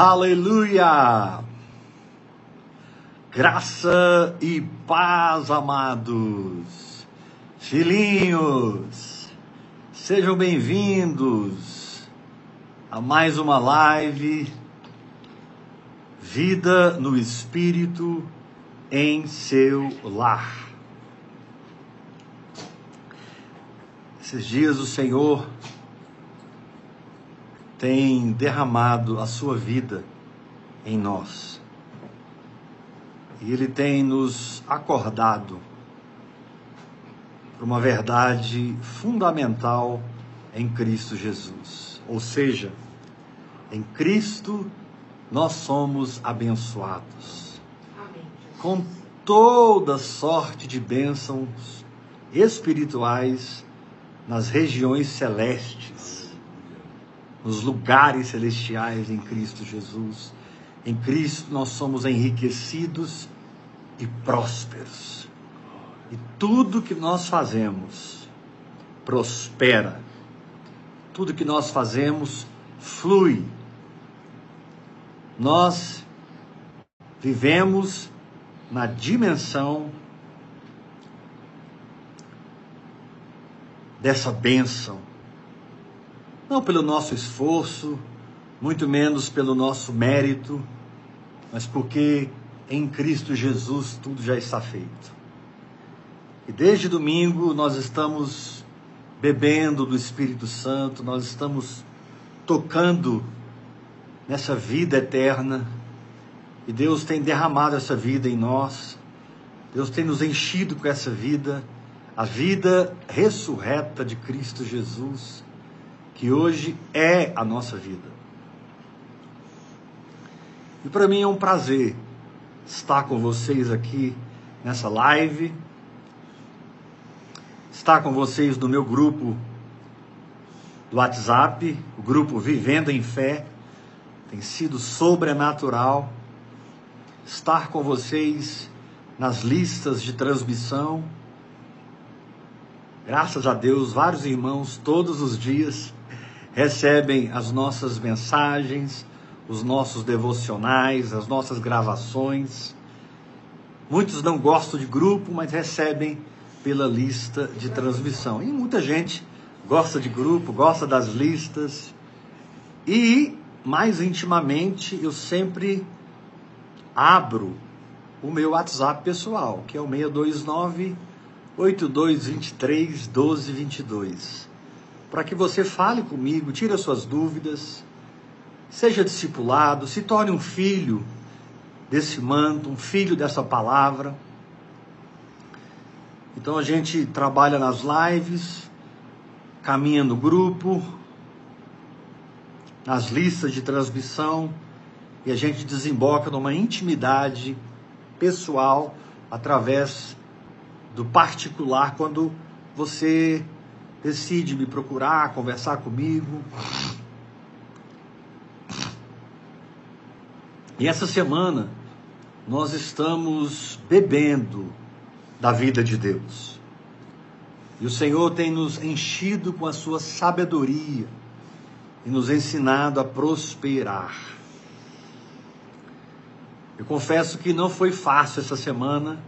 Aleluia! Graça e paz, amados, filhinhos, sejam bem-vindos a mais uma live Vida no Espírito em seu lar. Esses dias o Senhor tem derramado a sua vida em nós. E Ele tem nos acordado para uma verdade fundamental em Cristo Jesus. Ou seja, em Cristo nós somos abençoados. Com toda sorte de bênçãos espirituais nas regiões celestes nos lugares celestiais em Cristo Jesus. Em Cristo nós somos enriquecidos e prósperos. E tudo que nós fazemos prospera. Tudo que nós fazemos flui. Nós vivemos na dimensão dessa bênção não pelo nosso esforço, muito menos pelo nosso mérito, mas porque em Cristo Jesus tudo já está feito. E desde domingo nós estamos bebendo do Espírito Santo, nós estamos tocando nessa vida eterna. E Deus tem derramado essa vida em nós. Deus tem nos enchido com essa vida, a vida ressurreta de Cristo Jesus que hoje é a nossa vida. E para mim é um prazer estar com vocês aqui nessa live, estar com vocês no meu grupo do WhatsApp, o grupo Vivendo em Fé, tem sido sobrenatural. Estar com vocês nas listas de transmissão. Graças a Deus, vários irmãos todos os dias recebem as nossas mensagens, os nossos devocionais, as nossas gravações. Muitos não gostam de grupo, mas recebem pela lista de transmissão. E muita gente gosta de grupo, gosta das listas. E, mais intimamente, eu sempre abro o meu WhatsApp pessoal, que é o 629 8223 1222 para que você fale comigo, tire as suas dúvidas, seja discipulado, se torne um filho desse manto, um filho dessa palavra. Então a gente trabalha nas lives, caminha no grupo, nas listas de transmissão e a gente desemboca numa intimidade pessoal através do particular quando você decide me procurar, conversar comigo. E essa semana nós estamos bebendo da vida de Deus. E o Senhor tem nos enchido com a sua sabedoria e nos ensinado a prosperar. Eu confesso que não foi fácil essa semana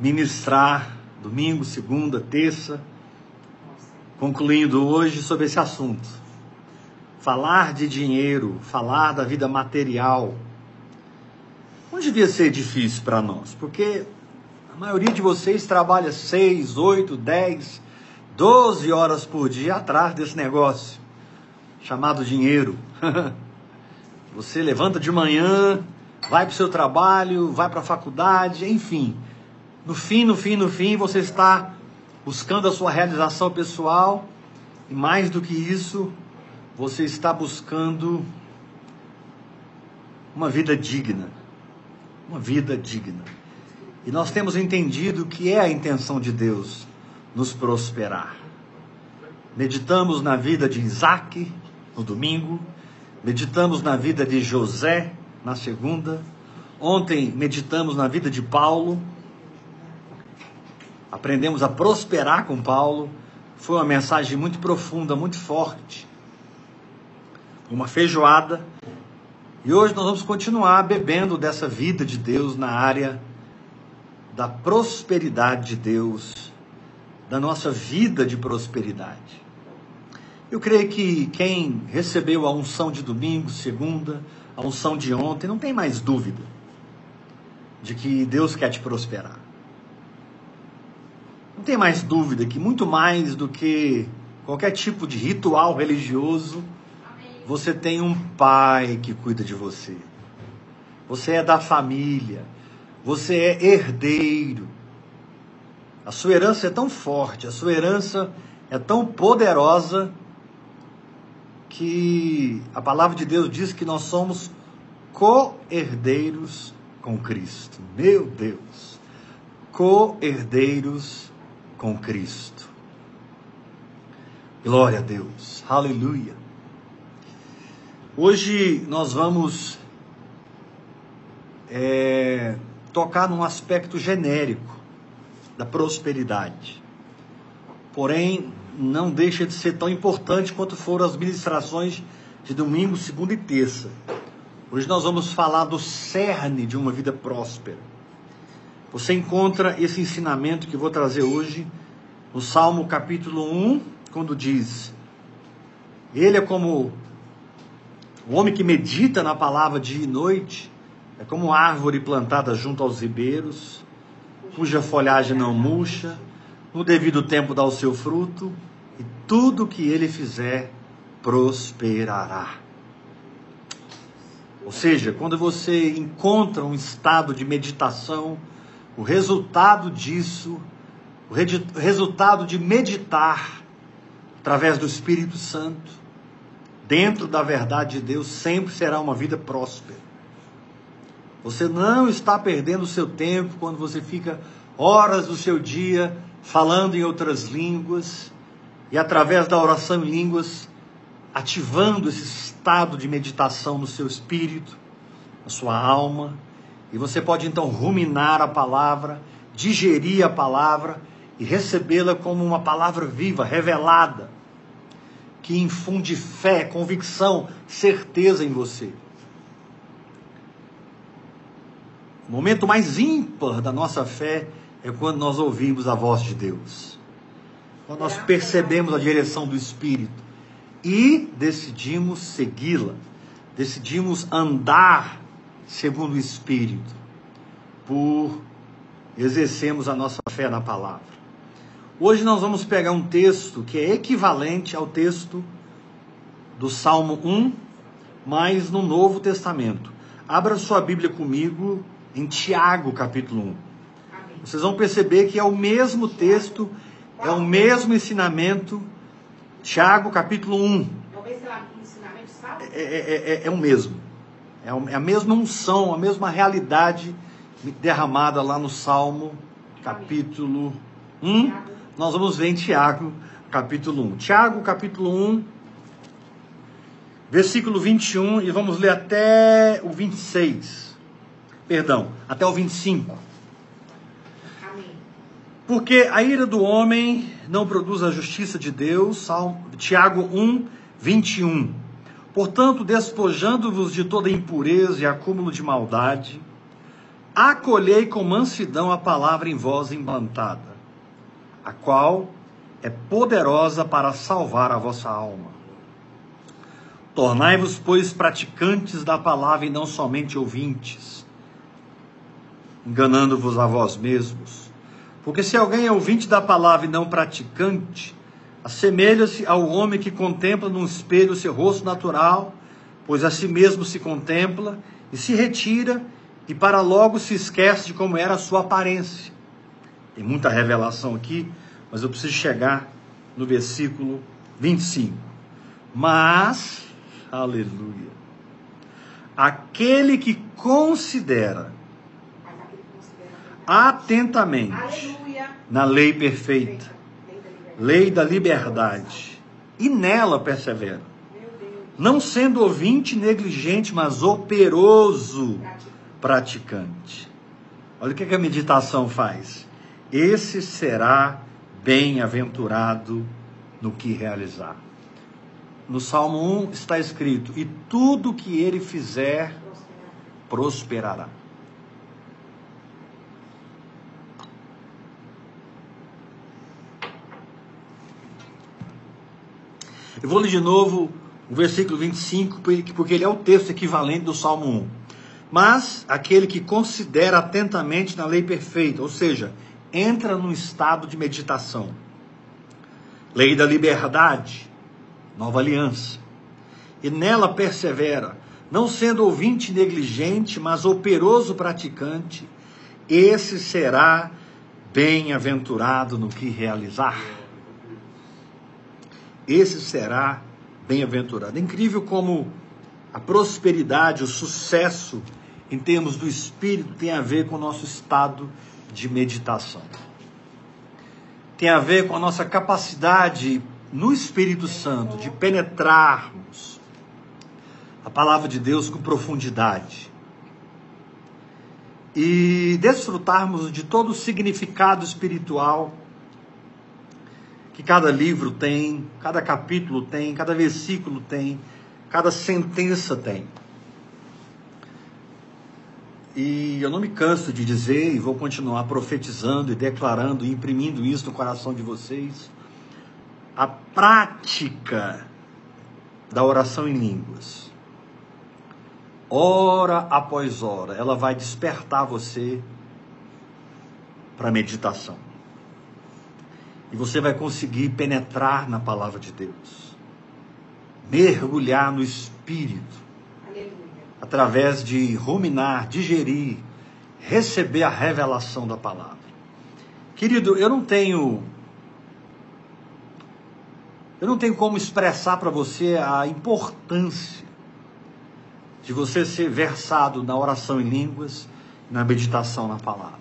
ministrar domingo, segunda, terça concluindo hoje sobre esse assunto. Falar de dinheiro, falar da vida material, não devia ser difícil para nós, porque a maioria de vocês trabalha 6, 8, 10, 12 horas por dia atrás desse negócio chamado dinheiro. Você levanta de manhã, vai para o seu trabalho, vai para a faculdade, enfim. No fim, no fim, no fim, você está buscando a sua realização pessoal e mais do que isso, você está buscando uma vida digna. Uma vida digna. E nós temos entendido que é a intenção de Deus nos prosperar. Meditamos na vida de Isaac no domingo, meditamos na vida de José na segunda, ontem meditamos na vida de Paulo aprendemos a prosperar com Paulo. Foi uma mensagem muito profunda, muito forte. Uma feijoada. E hoje nós vamos continuar bebendo dessa vida de Deus na área da prosperidade de Deus, da nossa vida de prosperidade. Eu creio que quem recebeu a unção de domingo, segunda, a unção de ontem, não tem mais dúvida de que Deus quer te prosperar. Não tem mais dúvida que muito mais do que qualquer tipo de ritual religioso, você tem um pai que cuida de você. Você é da família. Você é herdeiro. A sua herança é tão forte, a sua herança é tão poderosa que a palavra de Deus diz que nós somos co-herdeiros com Cristo. Meu Deus! Co-herdeiros com Cristo. Glória a Deus. Aleluia. Hoje nós vamos é, tocar num aspecto genérico da prosperidade. Porém, não deixa de ser tão importante quanto foram as ministrações de domingo, segunda e terça. Hoje nós vamos falar do cerne de uma vida próspera. Você encontra esse ensinamento que vou trazer hoje no Salmo capítulo 1, quando diz: Ele é como o homem que medita na palavra dia e noite é como árvore plantada junto aos ribeiros, cuja folhagem não murcha, no devido tempo dá o seu fruto, e tudo que ele fizer prosperará. Ou seja, quando você encontra um estado de meditação, o resultado disso, o resultado de meditar através do Espírito Santo, dentro da verdade de Deus, sempre será uma vida próspera. Você não está perdendo o seu tempo quando você fica horas do seu dia falando em outras línguas e através da oração em línguas ativando esse estado de meditação no seu espírito, na sua alma, e você pode então ruminar a palavra, digerir a palavra e recebê-la como uma palavra viva, revelada que infunde fé, convicção, certeza em você. O momento mais ímpar da nossa fé é quando nós ouvimos a voz de Deus. Quando nós percebemos a direção do Espírito e decidimos segui-la. Decidimos andar segundo o Espírito, por exercermos a nossa fé na palavra. Hoje nós vamos pegar um texto que é equivalente ao texto do Salmo 1, mas no Novo Testamento. Abra sua Bíblia comigo em Tiago, capítulo 1. Vocês vão perceber que é o mesmo texto, é o mesmo ensinamento. Tiago, capítulo 1. É, é, é, é, é o mesmo. É a mesma unção, a mesma realidade derramada lá no Salmo, capítulo 1 nós vamos ver em Tiago, capítulo 1. Tiago, capítulo 1, versículo 21, e vamos ler até o 26. Perdão, até o 25. Amém. Porque a ira do homem não produz a justiça de Deus. Salmo, Tiago 1, 21. Portanto, despojando-vos de toda impureza e acúmulo de maldade, acolhei com mansidão a palavra em vós implantada a qual é poderosa para salvar a vossa alma. Tornai-vos, pois, praticantes da palavra e não somente ouvintes, enganando-vos a vós mesmos. Porque se alguém é ouvinte da palavra e não praticante, assemelha-se ao homem que contempla num espelho o seu rosto natural, pois a si mesmo se contempla e se retira e para logo se esquece de como era a sua aparência. Tem muita revelação aqui, mas eu preciso chegar no versículo 25. Mas, aleluia, aquele que considera atentamente na lei perfeita, lei da liberdade, e nela persevera, não sendo ouvinte negligente, mas operoso praticante. Olha o que a meditação faz esse será bem-aventurado no que realizar. no Salmo 1 está escrito: E tudo que ele fizer prosperará. Eu vou ler de novo o versículo 25, porque ele é o texto equivalente do Salmo 1. Mas aquele que considera atentamente na lei perfeita, ou seja, entra num estado de meditação. Lei da liberdade, nova aliança. E nela persevera, não sendo ouvinte negligente, mas operoso praticante, esse será bem-aventurado no que realizar. Esse será bem-aventurado. É incrível como a prosperidade, o sucesso em termos do espírito tem a ver com o nosso estado de meditação. Tem a ver com a nossa capacidade no Espírito Santo de penetrarmos a palavra de Deus com profundidade e desfrutarmos de todo o significado espiritual que cada livro tem, cada capítulo tem, cada versículo tem, cada sentença tem. E eu não me canso de dizer, e vou continuar profetizando e declarando e imprimindo isso no coração de vocês, a prática da oração em línguas, hora após hora, ela vai despertar você para meditação. E você vai conseguir penetrar na palavra de Deus. Mergulhar no Espírito. Aleluia. Através de ruminar, digerir, receber a revelação da palavra. Querido, eu não tenho. Eu não tenho como expressar para você a importância de você ser versado na oração em línguas, na meditação na palavra.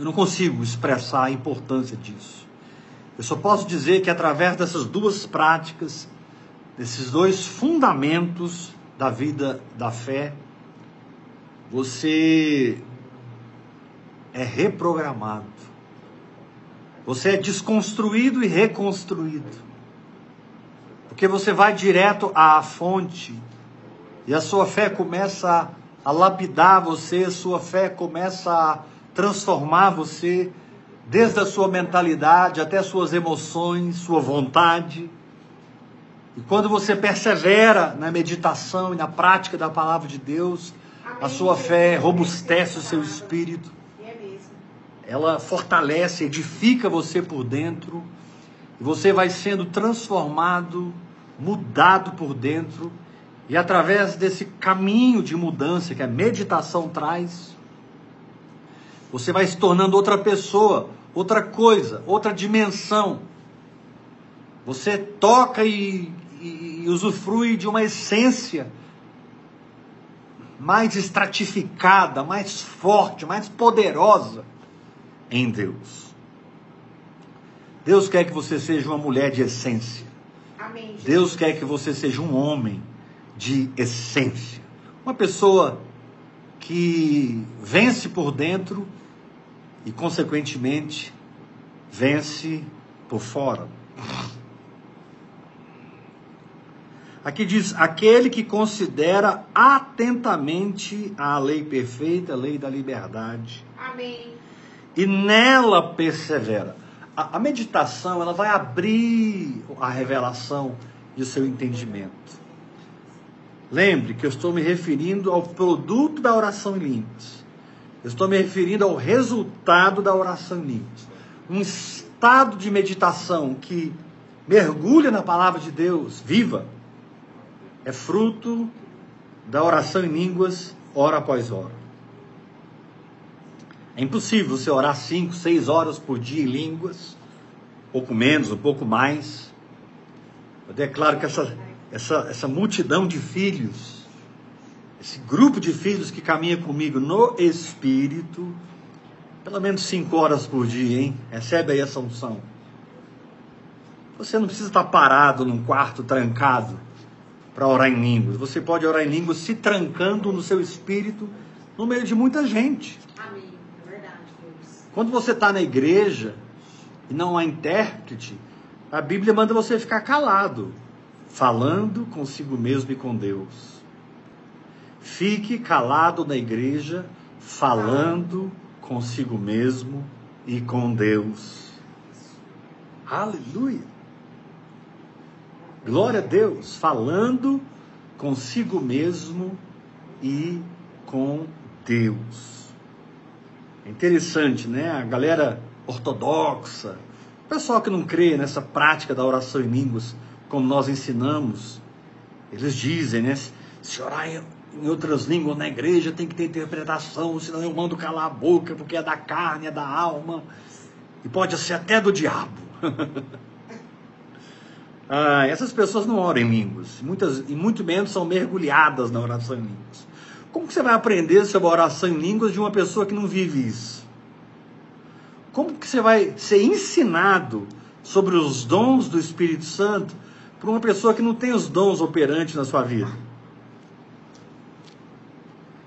Eu não consigo expressar a importância disso. Eu só posso dizer que através dessas duas práticas, desses dois fundamentos da vida da fé, você é reprogramado. Você é desconstruído e reconstruído. Porque você vai direto à fonte e a sua fé começa a lapidar você, a sua fé começa a transformar você desde a sua mentalidade até suas emoções, sua vontade. E quando você persevera na meditação e na prática da palavra de Deus, a sua fé robustece o seu espírito. É Ela fortalece, edifica você por dentro. E você vai sendo transformado, mudado por dentro. E através desse caminho de mudança que a meditação traz, você vai se tornando outra pessoa, outra coisa, outra dimensão. Você toca e, e, e usufrui de uma essência mais estratificada, mais forte, mais poderosa em Deus. Deus quer que você seja uma mulher de essência. Amém, Deus quer que você seja um homem de essência. Uma pessoa que vence por dentro e, consequentemente, vence por fora. Aqui diz: aquele que considera atentamente a lei perfeita, a lei da liberdade. Amém. E nela persevera. A, a meditação ela vai abrir a revelação e o seu entendimento. Lembre que eu estou me referindo ao produto da oração em línguas. Eu estou me referindo ao resultado da oração em línguas. Um estado de meditação que mergulha na palavra de Deus viva é fruto da oração em línguas hora após hora. É impossível você orar cinco, seis horas por dia em línguas, pouco menos, um pouco mais. Eu declaro que essa, essa, essa multidão de filhos esse grupo de filhos que caminha comigo no Espírito, pelo menos cinco horas por dia, hein? Recebe aí essa unção. Você não precisa estar parado num quarto trancado para orar em línguas. Você pode orar em línguas se trancando no seu espírito no meio de muita gente. Amém. É verdade, Deus. Quando você está na igreja e não há intérprete, A Bíblia manda você ficar calado, falando consigo mesmo e com Deus. Fique calado na igreja, falando consigo mesmo e com Deus. Aleluia! Glória a Deus, falando consigo mesmo e com Deus. É interessante, né? A galera ortodoxa, o pessoal que não crê nessa prática da oração em línguas, como nós ensinamos, eles dizem, né? Se orar em outras línguas na igreja tem que ter interpretação, senão eu mando calar a boca, porque é da carne, é da alma, e pode ser até do diabo. ah, essas pessoas não oram em línguas, muitas, e muito menos são mergulhadas na oração em línguas. Como que você vai aprender sobre a oração em línguas de uma pessoa que não vive isso? Como que você vai ser ensinado sobre os dons do Espírito Santo por uma pessoa que não tem os dons operantes na sua vida?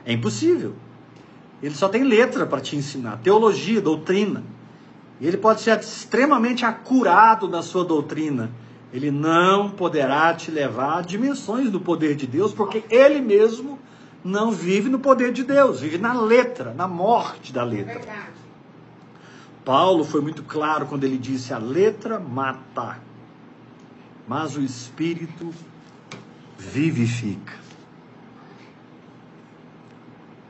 É impossível. Ele só tem letra para te ensinar, teologia, doutrina. E ele pode ser extremamente acurado na sua doutrina. Ele não poderá te levar a dimensões do poder de Deus, porque ele mesmo não vive no poder de Deus, vive na letra, na morte da letra. Verdade. Paulo foi muito claro quando ele disse: a letra mata, mas o espírito vivifica.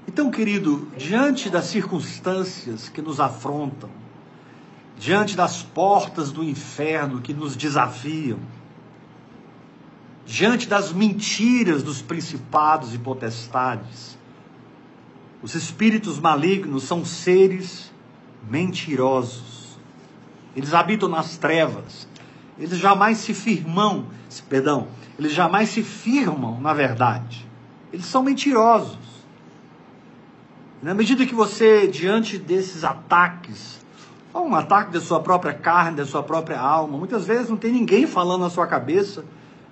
Então, querido, diante das circunstâncias que nos afrontam, diante das portas do inferno que nos desafiam, diante das mentiras dos principados e potestades. Os espíritos malignos são seres mentirosos. Eles habitam nas trevas. Eles jamais se firmam, perdão, eles jamais se firmam na verdade. Eles são mentirosos. Na medida que você, diante desses ataques, ou um ataque da sua própria carne, da sua própria alma, muitas vezes não tem ninguém falando na sua cabeça,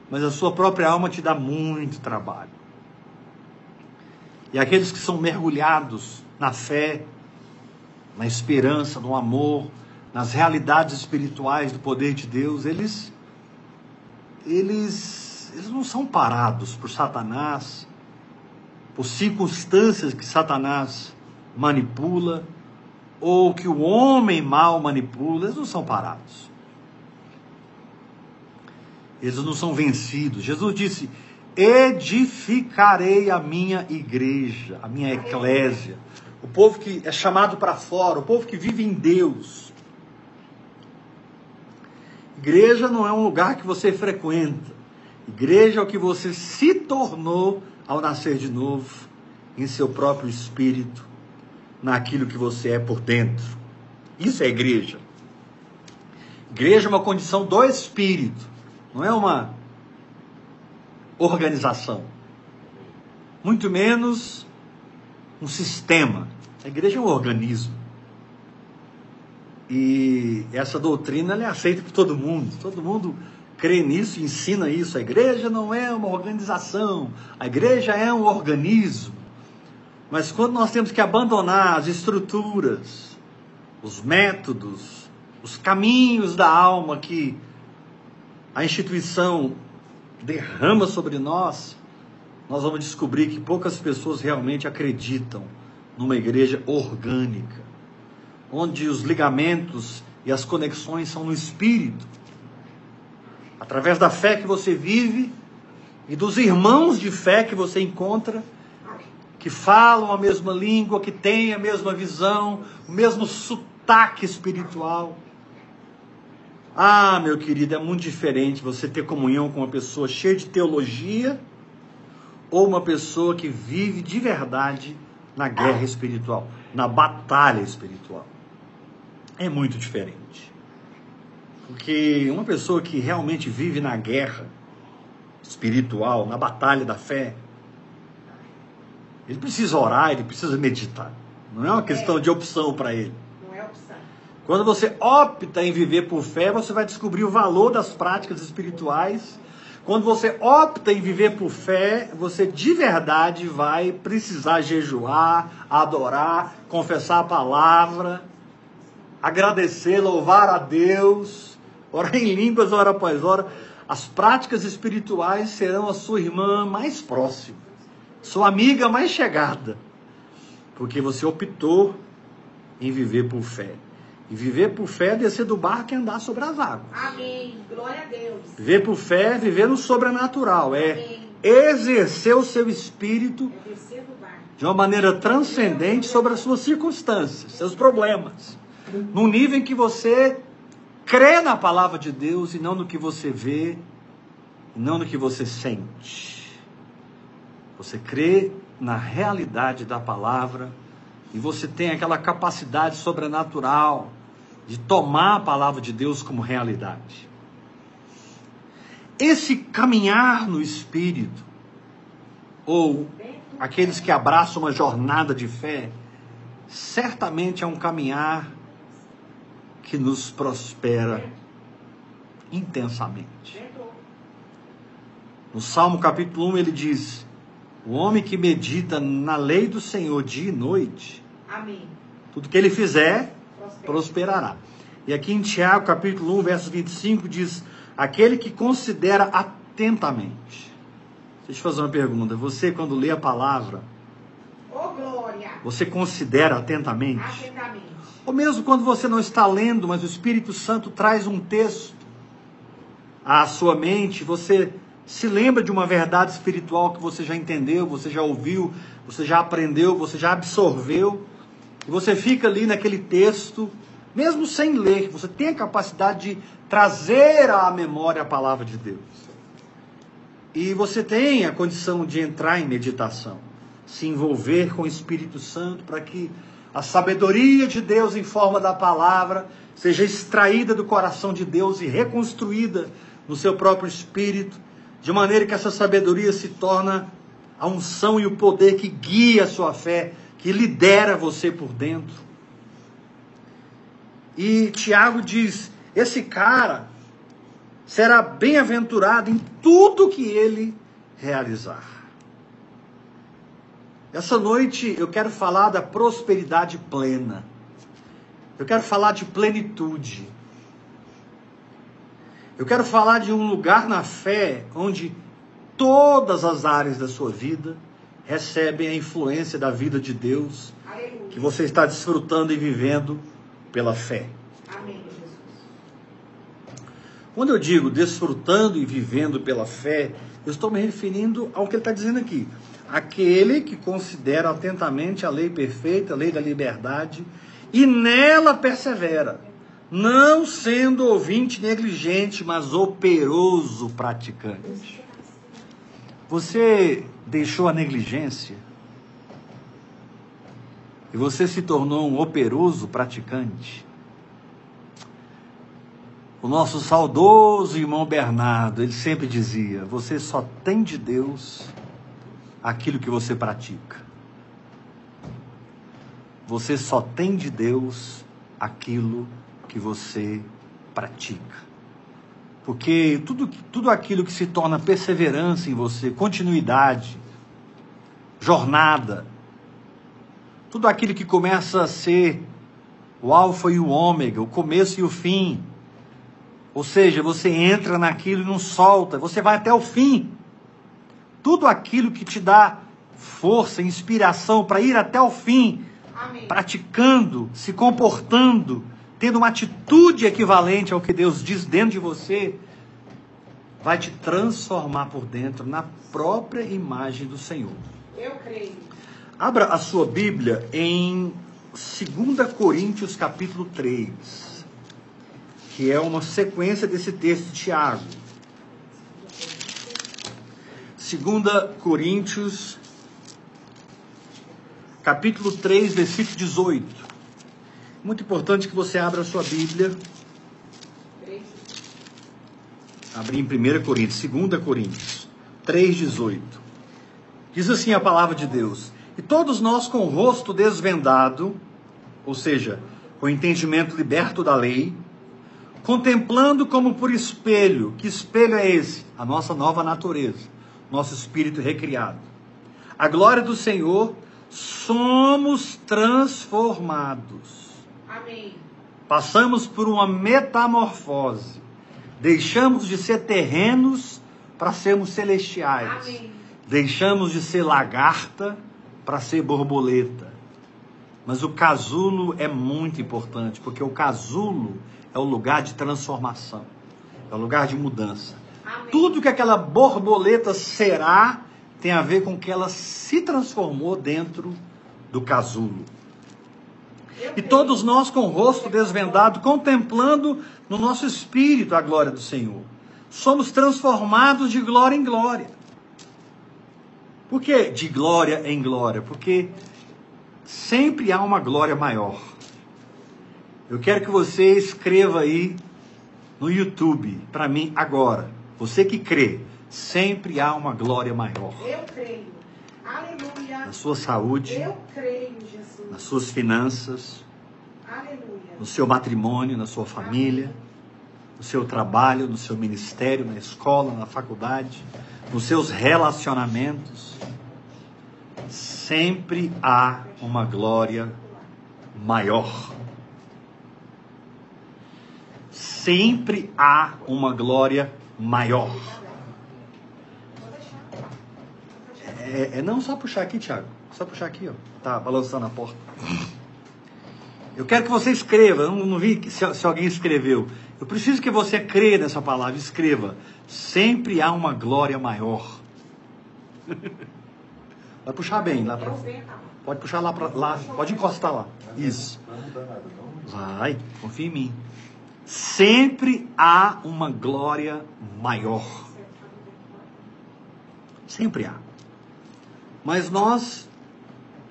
mas a sua própria alma te dá muito trabalho. E aqueles que são mergulhados na fé, na esperança, no amor, nas realidades espirituais do poder de Deus, eles eles eles não são parados por Satanás, por circunstâncias que Satanás manipula ou que o homem mal manipula, eles não são parados. Eles não são vencidos. Jesus disse: edificarei a minha igreja, a minha eclésia. O povo que é chamado para fora, o povo que vive em Deus. Igreja não é um lugar que você frequenta. Igreja é o que você se tornou ao nascer de novo, em seu próprio espírito, naquilo que você é por dentro. Isso é igreja. Igreja é uma condição do espírito não é uma organização, muito menos um sistema. A igreja é um organismo. E essa doutrina é aceita por todo mundo. Todo mundo crê nisso, ensina isso. A igreja não é uma organização, a igreja é um organismo. Mas quando nós temos que abandonar as estruturas, os métodos, os caminhos da alma que a instituição derrama sobre nós, nós vamos descobrir que poucas pessoas realmente acreditam numa igreja orgânica, onde os ligamentos e as conexões são no espírito, através da fé que você vive e dos irmãos de fé que você encontra, que falam a mesma língua, que têm a mesma visão, o mesmo sotaque espiritual. Ah, meu querido, é muito diferente você ter comunhão com uma pessoa cheia de teologia ou uma pessoa que vive de verdade na guerra espiritual, na batalha espiritual. É muito diferente. Porque uma pessoa que realmente vive na guerra espiritual, na batalha da fé, ele precisa orar, ele precisa meditar. Não é uma questão de opção para ele. Quando você opta em viver por fé, você vai descobrir o valor das práticas espirituais. Quando você opta em viver por fé, você de verdade vai precisar jejuar, adorar, confessar a palavra, agradecer, louvar a Deus, orar em línguas hora após hora. As práticas espirituais serão a sua irmã mais próxima, sua amiga mais chegada, porque você optou em viver por fé. E viver por fé é descer do barco e andar sobre as águas. Amém. Glória a Deus. Viver por fé é viver no sobrenatural. É exercer o seu espírito É de uma maneira transcendente sobre as suas circunstâncias, seus problemas. Num nível em que você crê na palavra de Deus e não no que você vê, não no que você sente. Você crê na realidade da palavra e você tem aquela capacidade sobrenatural de tomar a palavra de Deus como realidade. Esse caminhar no espírito, ou aqueles que abraçam uma jornada de fé, certamente é um caminhar que nos prospera intensamente. No Salmo capítulo 1 ele diz: O homem que medita na lei do Senhor dia e noite, Amém. tudo que ele fizer prosperará. E aqui em Tiago, capítulo 1, verso 25, diz: Aquele que considera atentamente. Deixa eu fazer uma pergunta. Você, quando lê a palavra, oh, você considera atentamente? Atentamente. Ou mesmo quando você não está lendo, mas o Espírito Santo traz um texto à sua mente, você se lembra de uma verdade espiritual que você já entendeu, você já ouviu, você já aprendeu, você já absorveu, e você fica ali naquele texto, mesmo sem ler, você tem a capacidade de trazer à memória a palavra de Deus. E você tem a condição de entrar em meditação, se envolver com o Espírito Santo para que a sabedoria de Deus em forma da palavra seja extraída do coração de Deus e reconstruída no seu próprio espírito, de maneira que essa sabedoria se torna a unção e o poder que guia a sua fé, que lidera você por dentro. E Tiago diz: esse cara será bem-aventurado em tudo que ele realizar. Essa noite eu quero falar da prosperidade plena. Eu quero falar de plenitude. Eu quero falar de um lugar na fé onde todas as áreas da sua vida recebem a influência da vida de Deus Aleluia. que você está desfrutando e vivendo pela fé. Amém, Jesus. Quando eu digo desfrutando e vivendo pela fé, eu estou me referindo ao que ele está dizendo aqui. Aquele que considera atentamente a lei perfeita, a lei da liberdade, e nela persevera, não sendo ouvinte negligente, mas operoso praticante. Você deixou a negligência e você se tornou um operoso praticante. O nosso saudoso irmão Bernardo, ele sempre dizia: você só tem de Deus aquilo que você pratica. Você só tem de Deus aquilo que você pratica. Porque tudo, tudo aquilo que se torna perseverança em você, continuidade, jornada, tudo aquilo que começa a ser o alfa e o ômega, o começo e o fim. Ou seja, você entra naquilo e não solta, você vai até o fim. Tudo aquilo que te dá força, inspiração para ir até o fim, Amém. praticando, se comportando, tendo uma atitude equivalente ao que Deus diz dentro de você, vai te transformar por dentro na própria imagem do Senhor. Eu creio. Abra a sua Bíblia em 2 Coríntios capítulo 3, que é uma sequência desse texto de Tiago. 2 Coríntios capítulo 3, versículo 18. Muito importante que você abra a sua Bíblia. Abri em 1 Coríntios, 2 Coríntios 3,18. Diz assim a palavra de Deus: E todos nós com o rosto desvendado, ou seja, com o entendimento liberto da lei, contemplando como por espelho, que espelho é esse? A nossa nova natureza, nosso espírito recriado. A glória do Senhor, somos transformados Amém. Passamos por uma metamorfose Deixamos de ser terrenos para sermos celestiais. Amém. Deixamos de ser lagarta para ser borboleta. Mas o casulo é muito importante, porque o casulo é o lugar de transformação, é o lugar de mudança. Amém. Tudo que aquela borboleta será tem a ver com que ela se transformou dentro do casulo. E todos nós com o rosto desvendado, contemplando no nosso espírito a glória do Senhor. Somos transformados de glória em glória. Por que de glória em glória? Porque sempre há uma glória maior. Eu quero que você escreva aí no YouTube para mim agora. Você que crê, sempre há uma glória maior. Eu creio. Aleluia. Na sua saúde, Eu creio, Jesus. nas suas finanças, Aleluia. no seu matrimônio, na sua família, no seu trabalho, no seu ministério, na escola, na faculdade, nos seus relacionamentos. Sempre há uma glória maior. Sempre há uma glória maior. É, é não só puxar aqui, Thiago. Só puxar aqui, ó. Tá balançando a porta. Eu quero que você escreva. Eu não, não vi se, se alguém escreveu. Eu preciso que você creia nessa palavra. Escreva. Sempre há uma glória maior. Vai puxar bem lá para. Pode puxar lá para lá. Pode encostar lá. Isso. Vai, confia em mim. Sempre há uma glória maior. Sempre há. Mas nós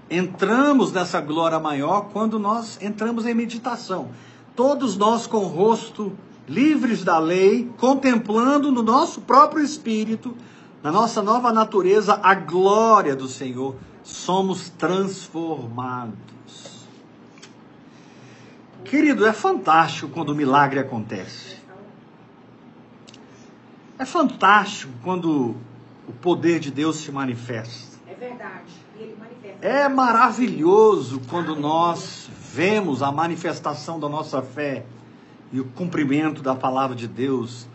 entramos nessa glória maior quando nós entramos em meditação. Todos nós com o rosto livres da lei, contemplando no nosso próprio espírito, na nossa nova natureza, a glória do Senhor, somos transformados. Querido, é fantástico quando o milagre acontece. É fantástico quando o poder de Deus se manifesta. É verdade. Ele manifesta. É maravilhoso quando nós vemos a manifestação da nossa fé e o cumprimento da palavra de Deus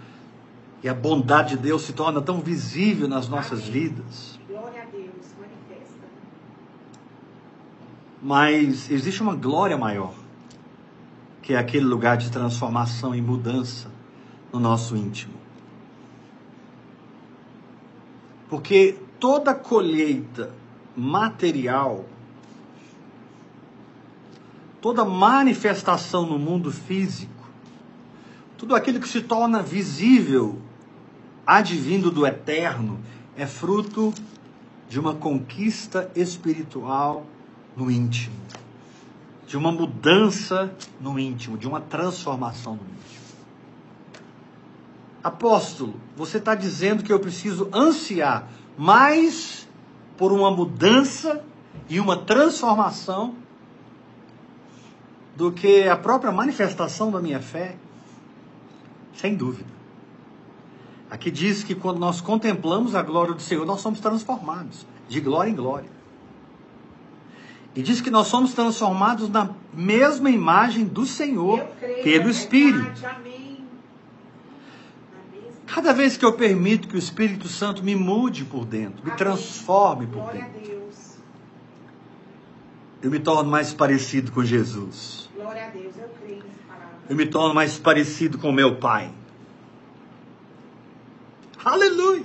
e a bondade de Deus se torna tão visível nas nossas vidas. Glória a Deus. Manifesta. Mas existe uma glória maior, que é aquele lugar de transformação e mudança no nosso íntimo. Porque toda colheita material, toda manifestação no mundo físico, tudo aquilo que se torna visível, advindo do eterno, é fruto de uma conquista espiritual no íntimo, de uma mudança no íntimo, de uma transformação no íntimo. Apóstolo, você está dizendo que eu preciso ansiar mais por uma mudança e uma transformação do que a própria manifestação da minha fé? Sem dúvida. Aqui diz que quando nós contemplamos a glória do Senhor, nós somos transformados de glória em glória. E diz que nós somos transformados na mesma imagem do Senhor pelo é Espírito. Cada vez que eu permito que o Espírito Santo me mude por dentro, me transforme por dentro, eu me torno mais parecido com Jesus. Eu me torno mais parecido com meu Pai. Aleluia!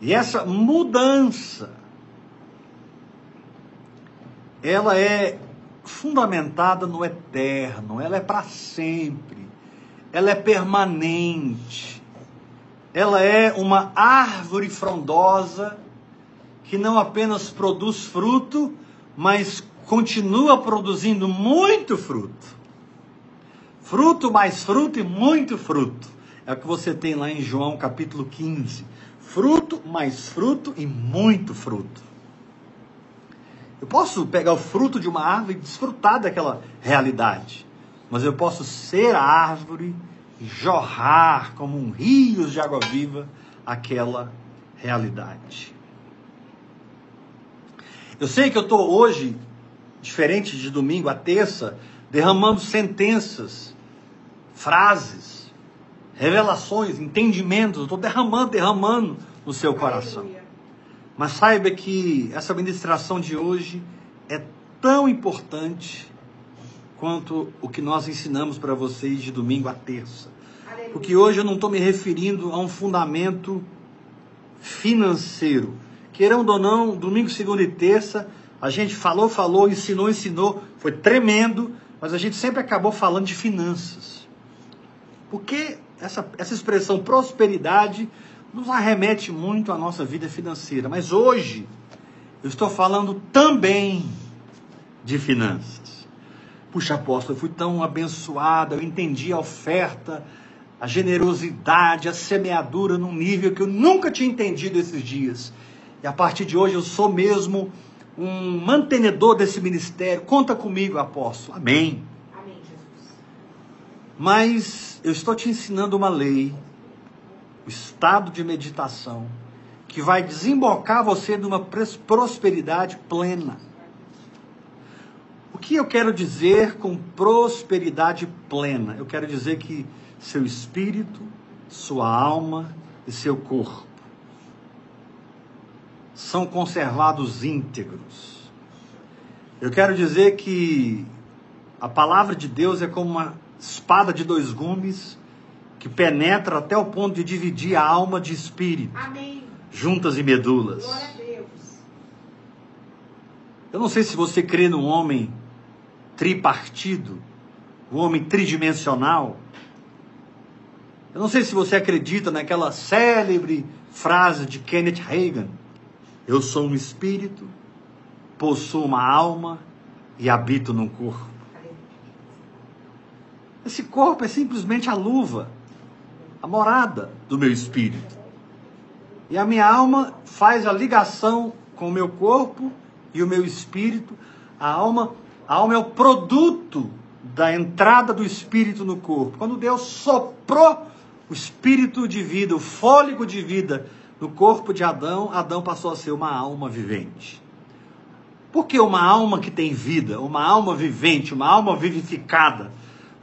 E essa mudança, ela é fundamentada no eterno, ela é para sempre, ela é permanente, ela é uma árvore frondosa que não apenas produz fruto, mas continua produzindo muito fruto. Fruto mais fruto e muito fruto. É o que você tem lá em João capítulo 15. Fruto mais fruto e muito fruto. Eu posso pegar o fruto de uma árvore e desfrutar daquela realidade. Mas eu posso ser a árvore e jorrar como um rio de água viva aquela realidade. Eu sei que eu estou hoje, diferente de domingo, a terça, derramando sentenças, frases, revelações, entendimentos, estou derramando, derramando no seu coração. Mas saiba que essa ministração de hoje é tão importante quanto o que nós ensinamos para vocês de domingo a terça. Aleluia. Porque hoje eu não estou me referindo a um fundamento financeiro. Querendo ou não, domingo, segunda e terça, a gente falou, falou, ensinou, ensinou, foi tremendo, mas a gente sempre acabou falando de finanças. Porque essa, essa expressão prosperidade nos arremete muito à nossa vida financeira. Mas hoje eu estou falando também de finanças. Puxa, apóstolo, eu fui tão abençoado, eu entendi a oferta, a generosidade, a semeadura num nível que eu nunca tinha entendido esses dias. E a partir de hoje eu sou mesmo um mantenedor desse ministério. Conta comigo, apóstolo. Amém. Amém, Jesus. Mas eu estou te ensinando uma lei, o estado de meditação, que vai desembocar você numa prosperidade plena. O que eu quero dizer com prosperidade plena? Eu quero dizer que seu espírito, sua alma e seu corpo são conservados íntegros. Eu quero dizer que a palavra de Deus é como uma espada de dois gumes que penetra até o ponto de dividir a alma de espírito, Amém. juntas e medulas. Glória a Deus. Eu não sei se você crê num homem tripartido, um homem tridimensional. Eu não sei se você acredita naquela célebre frase de Kenneth Reagan: Eu sou um espírito, possuo uma alma e habito num corpo. Esse corpo é simplesmente a luva, a morada do meu espírito. E a minha alma faz a ligação com o meu corpo e o meu espírito. A alma, a alma é o produto da entrada do espírito no corpo. Quando Deus soprou o espírito de vida, o fôlego de vida no corpo de Adão, Adão passou a ser uma alma vivente. Por que uma alma que tem vida, uma alma vivente, uma alma vivificada?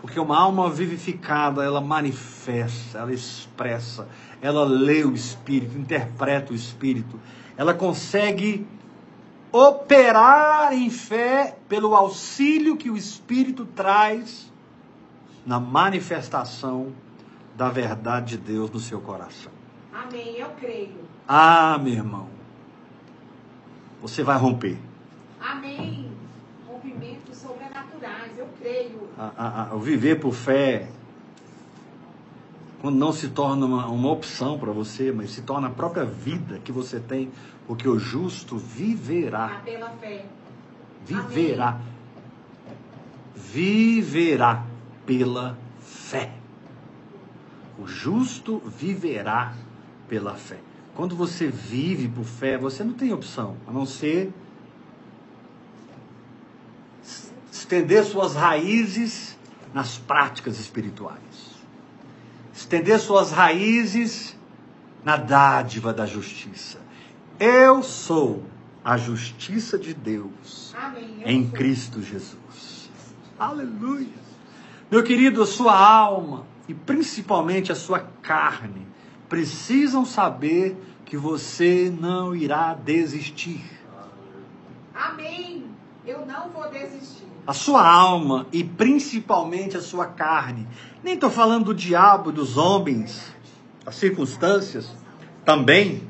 Porque uma alma vivificada, ela manifesta, ela expressa, ela lê o espírito, interpreta o espírito, ela consegue operar em fé pelo auxílio que o espírito traz na manifestação da verdade de Deus no seu coração. Amém. Eu creio. Ah, meu irmão, você vai romper. Amém. A- a- a- o viver por fé, quando não se torna uma, uma opção para você, mas se torna a própria vida que você tem, porque o justo viverá, Ah, Pela fé. viverá, viverá pela fé. O justo viverá pela fé. Quando você vive por fé, você não tem opção, a não ser estender suas raízes nas práticas espirituais. Estender suas raízes na dádiva da justiça. Eu sou a justiça de Deus Amém. Em sou. Cristo Jesus. Aleluia. Meu querido, a sua alma e principalmente a sua carne precisam saber que você não irá desistir. Amém. Eu não vou desistir. A sua alma e principalmente a sua carne. Nem estou falando do diabo, dos homens, as circunstâncias também.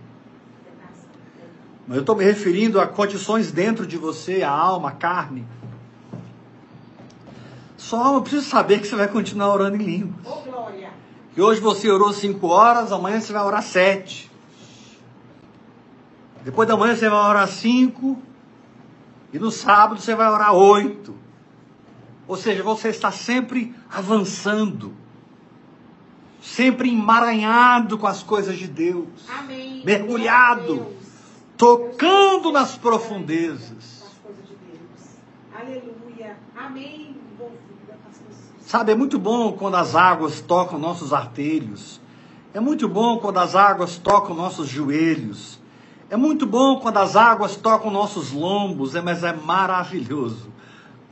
Mas eu estou me referindo a condições dentro de você, a alma, a carne. Sua alma precisa saber que você vai continuar orando em línguas. Que hoje você orou cinco horas, amanhã você vai orar sete. Depois da manhã você vai orar cinco. E no sábado você vai orar oito. Ou seja, você está sempre avançando. Sempre emaranhado com as coisas de Deus. Amém. Mergulhado. Deus. Tocando nas profundezas. Deus. Aleluia. Amém. Sabe, é muito bom quando as águas tocam nossos artelhos. É muito bom quando as águas tocam nossos joelhos. É muito bom quando as águas tocam nossos lombos, é, mas é maravilhoso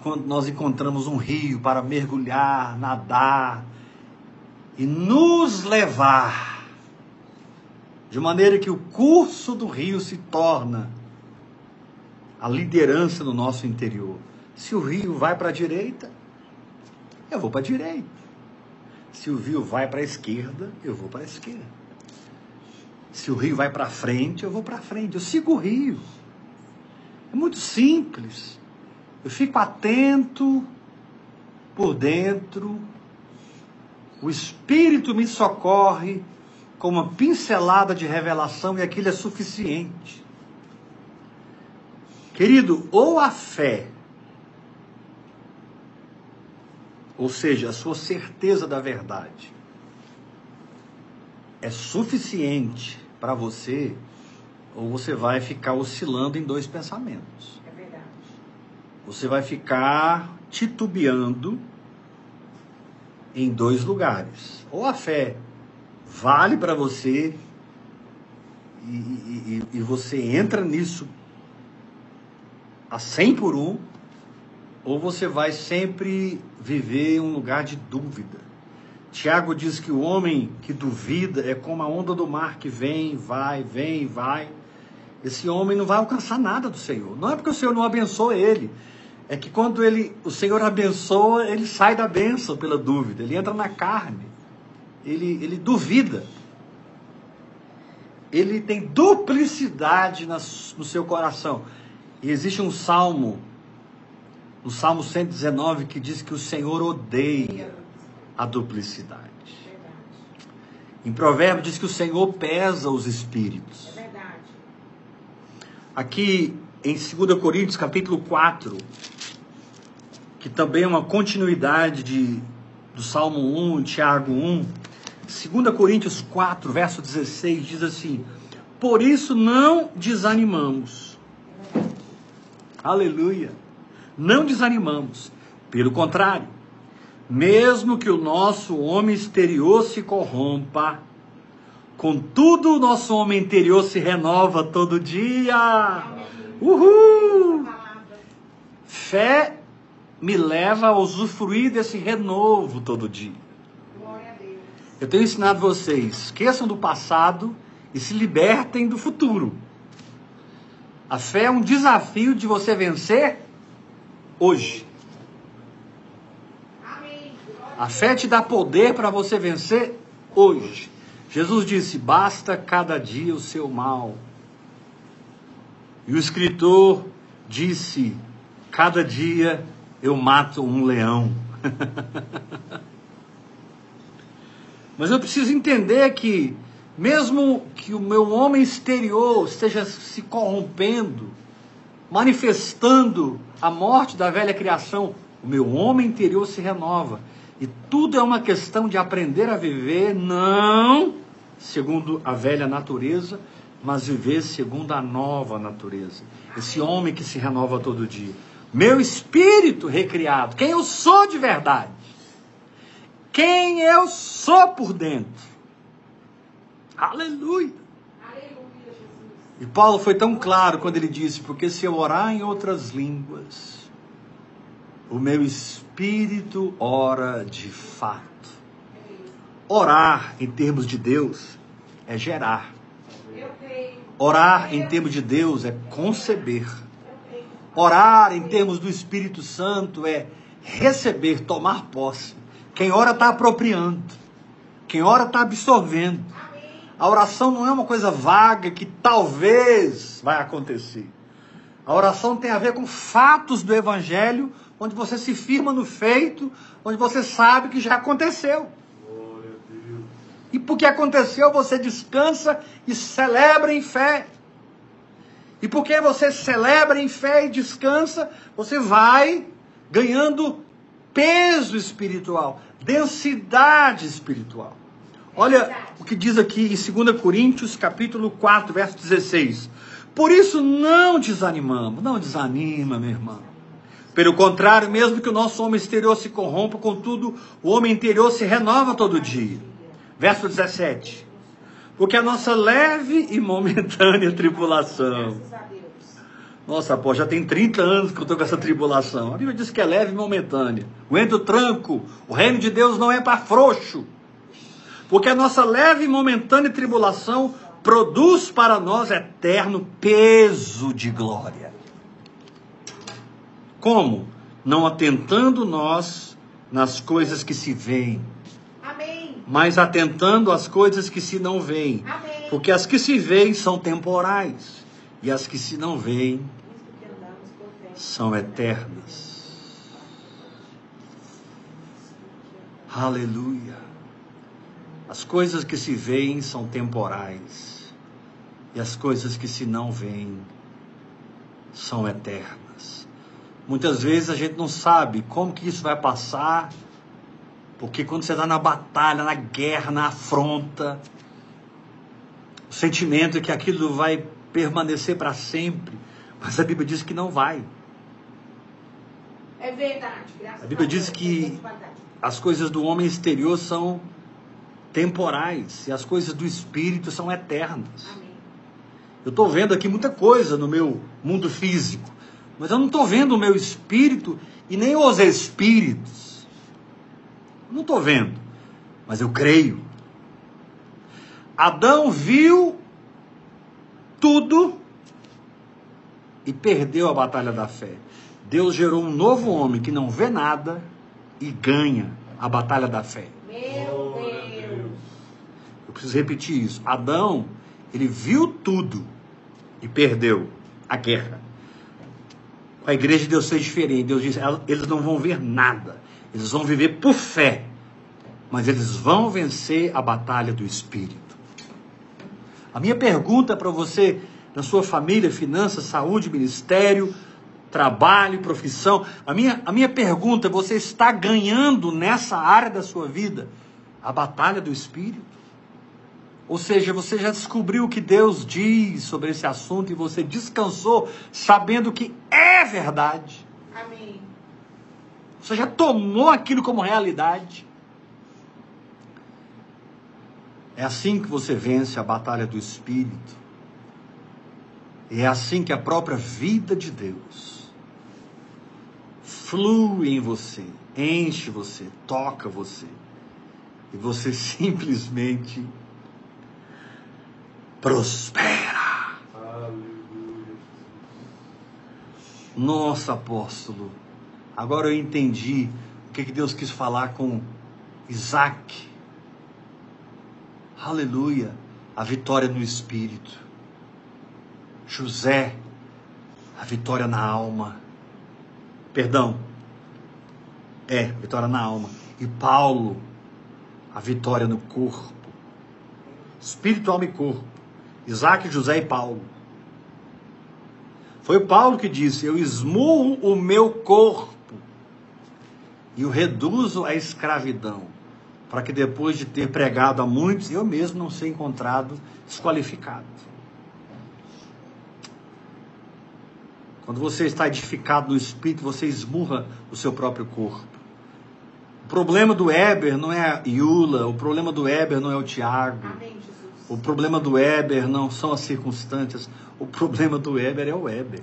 quando nós encontramos um rio para mergulhar, nadar e nos levar, de maneira que o curso do rio se torna a liderança no nosso interior. Se o rio vai para a direita, eu vou para a direita. Se o rio vai para a esquerda, eu vou para a esquerda. Se o rio vai para frente, eu vou para frente. Eu sigo o rio. É muito simples. Eu fico atento por dentro. O Espírito me socorre com uma pincelada de revelação e aquilo é suficiente. Querido, ou a fé, ou seja, a sua certeza da verdade, é suficiente para você, ou você vai ficar oscilando em dois pensamentos. Você vai ficar titubeando em dois lugares. Ou a fé vale para você e, e, e, você entra nisso a 100 por um, ou você vai sempre viver um lugar de dúvida. Tiago diz que o homem que duvida é como a onda do mar que vem, vai, vem, vai. Esse homem não vai alcançar nada do Senhor. Não é porque o Senhor não abençoa ele. É que quando ele, o Senhor abençoa, ele sai da bênção pela dúvida. Ele entra na carne. Ele, ele duvida. Ele tem duplicidade no seu coração. E existe um salmo, no Salmo 119, que diz que o Senhor odeia a duplicidade. Em Provérbios diz que o Senhor pesa os espíritos. É verdade. Aqui em 2 Coríntios, capítulo 4, que também é uma continuidade de, do Salmo 1, Tiago 1, 2 Coríntios 4, verso 16, diz assim: Por isso não desanimamos. Aleluia. Não desanimamos. Pelo contrário, mesmo que o nosso homem exterior se corrompa, contudo o nosso homem interior se renova todo dia. Uhul! Fé me leva a usufruir desse renovo todo dia. Eu tenho ensinado vocês, esqueçam do passado e se libertem do futuro. A fé é um desafio de você vencer hoje. A fé te dá poder para você vencer hoje. Jesus disse: basta cada dia o seu mal. E o escritor disse: cada dia eu mato um leão. Mas eu preciso entender que, mesmo que o meu homem exterior esteja se corrompendo, manifestando a morte da velha criação, o meu homem interior se renova. E tudo é uma questão de aprender a viver, não segundo a velha natureza, mas viver segundo a nova natureza. Esse homem que se renova todo dia. Meu espírito recriado, quem eu sou de verdade. Quem eu sou por dentro. Aleluia. E Paulo foi tão claro quando ele disse: Porque se eu orar em outras línguas, o meu espírito ora de fato. Orar em termos de Deus é gerar. Orar em termos de Deus é conceber. Orar em termos do Espírito Santo é receber, tomar posse. Quem ora está apropriando. Quem ora está absorvendo. A oração não é uma coisa vaga que talvez vai acontecer. A oração tem a ver com fatos do Evangelho, onde você se firma no feito, onde você sabe que já aconteceu. E porque aconteceu, você descansa e celebra em fé. E porque você celebra em fé e descansa, você vai ganhando peso espiritual, densidade espiritual. Olha o que diz aqui em 2 Coríntios, capítulo 4, verso 16. Por isso não desanimamos, não desanima, meu irmão. Pelo contrário, mesmo que o nosso homem exterior se corrompa, contudo, o homem interior se renova todo dia. Verso 17. Porque a nossa leve e momentânea tribulação. Nossa, pô, já tem 30 anos que eu estou com essa tribulação. A Bíblia diz que é leve e momentânea. Aguenta o tranco. O reino de Deus não é para frouxo. Porque a nossa leve e momentânea tribulação produz para nós eterno peso de glória. Como? Não atentando nós nas coisas que se veem, mas atentando às coisas que se não veem. Porque as que se veem são temporais, e as que se não veem são eternas. Aleluia. As coisas que se veem são temporais, e as coisas que se não veem são eternas. Muitas vezes a gente não sabe como que isso vai passar, porque quando você está na batalha, na guerra, na afronta, o sentimento é que aquilo vai permanecer para sempre, mas a Bíblia diz que não vai. É verdade, graças a Bíblia diz que as coisas do homem exterior são temporais e as coisas do espírito são eternas. Amém. Eu estou vendo aqui muita coisa no meu mundo físico, mas eu não estou vendo o meu espírito e nem os espíritos. Não estou vendo, mas eu creio. Adão viu tudo e perdeu a batalha da fé. Deus gerou um novo homem que não vê nada e ganha a batalha da fé. Meu Deus. Eu preciso repetir isso. Adão, ele viu tudo e perdeu a guerra. A igreja Deus fez diferente. Deus disse, eles não vão ver nada. Eles vão viver por fé. Mas eles vão vencer a batalha do Espírito. A minha pergunta para você, na sua família, finanças, saúde, ministério, trabalho, profissão. A minha, a minha pergunta você está ganhando nessa área da sua vida a batalha do Espírito? Ou seja, você já descobriu o que Deus diz sobre esse assunto e você descansou sabendo que é verdade. Você já tomou aquilo como realidade. É assim que você vence a batalha do Espírito. E é assim que a própria vida de Deus flui em você, enche você, toca você. E você simplesmente prospera. Nossa, apóstolo, agora eu entendi o que, que Deus quis falar com Isaac Aleluia. A vitória no espírito. José, a vitória na alma. Perdão. É, vitória na alma. E Paulo, a vitória no corpo. Espírito, alma e corpo. Isaac, José e Paulo. Foi Paulo que disse: Eu esmurro o meu corpo e o reduzo à escravidão para que depois de ter pregado a muitos, eu mesmo não ser encontrado desqualificado. Quando você está edificado no espírito, você esmurra o seu próprio corpo. O problema do Eber não é a Iula, o problema do Eber não é o Tiago. O problema do Eber não são as circunstâncias, o problema do Eber é o Eber.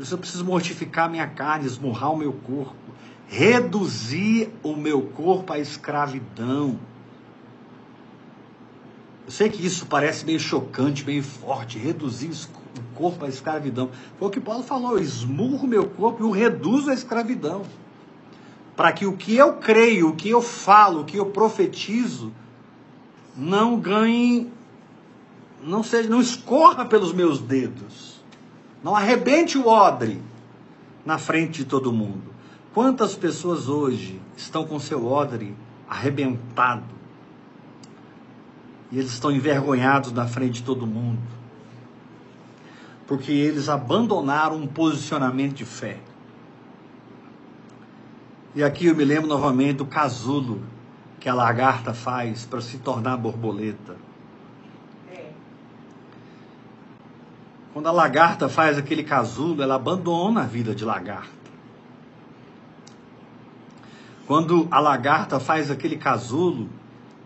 Isso eu preciso mortificar minha carne, esmurrar o meu corpo reduzir o meu corpo à escravidão. Eu sei que isso parece meio chocante, meio forte, reduzir o corpo à escravidão. Foi o que Paulo falou: eu esmurro meu corpo e o reduzo à escravidão. Para que o que eu creio, o que eu falo, o que eu profetizo, não ganhe, não seja, não escorra pelos meus dedos, não arrebente o odre na frente de todo mundo. Quantas pessoas hoje estão com seu odre arrebentado e eles estão envergonhados na frente de todo mundo? Porque eles abandonaram um posicionamento de fé. E aqui eu me lembro novamente do casulo que a lagarta faz para se tornar borboleta. Quando a lagarta faz aquele casulo, ela abandona a vida de lagarta. Quando a lagarta faz aquele casulo,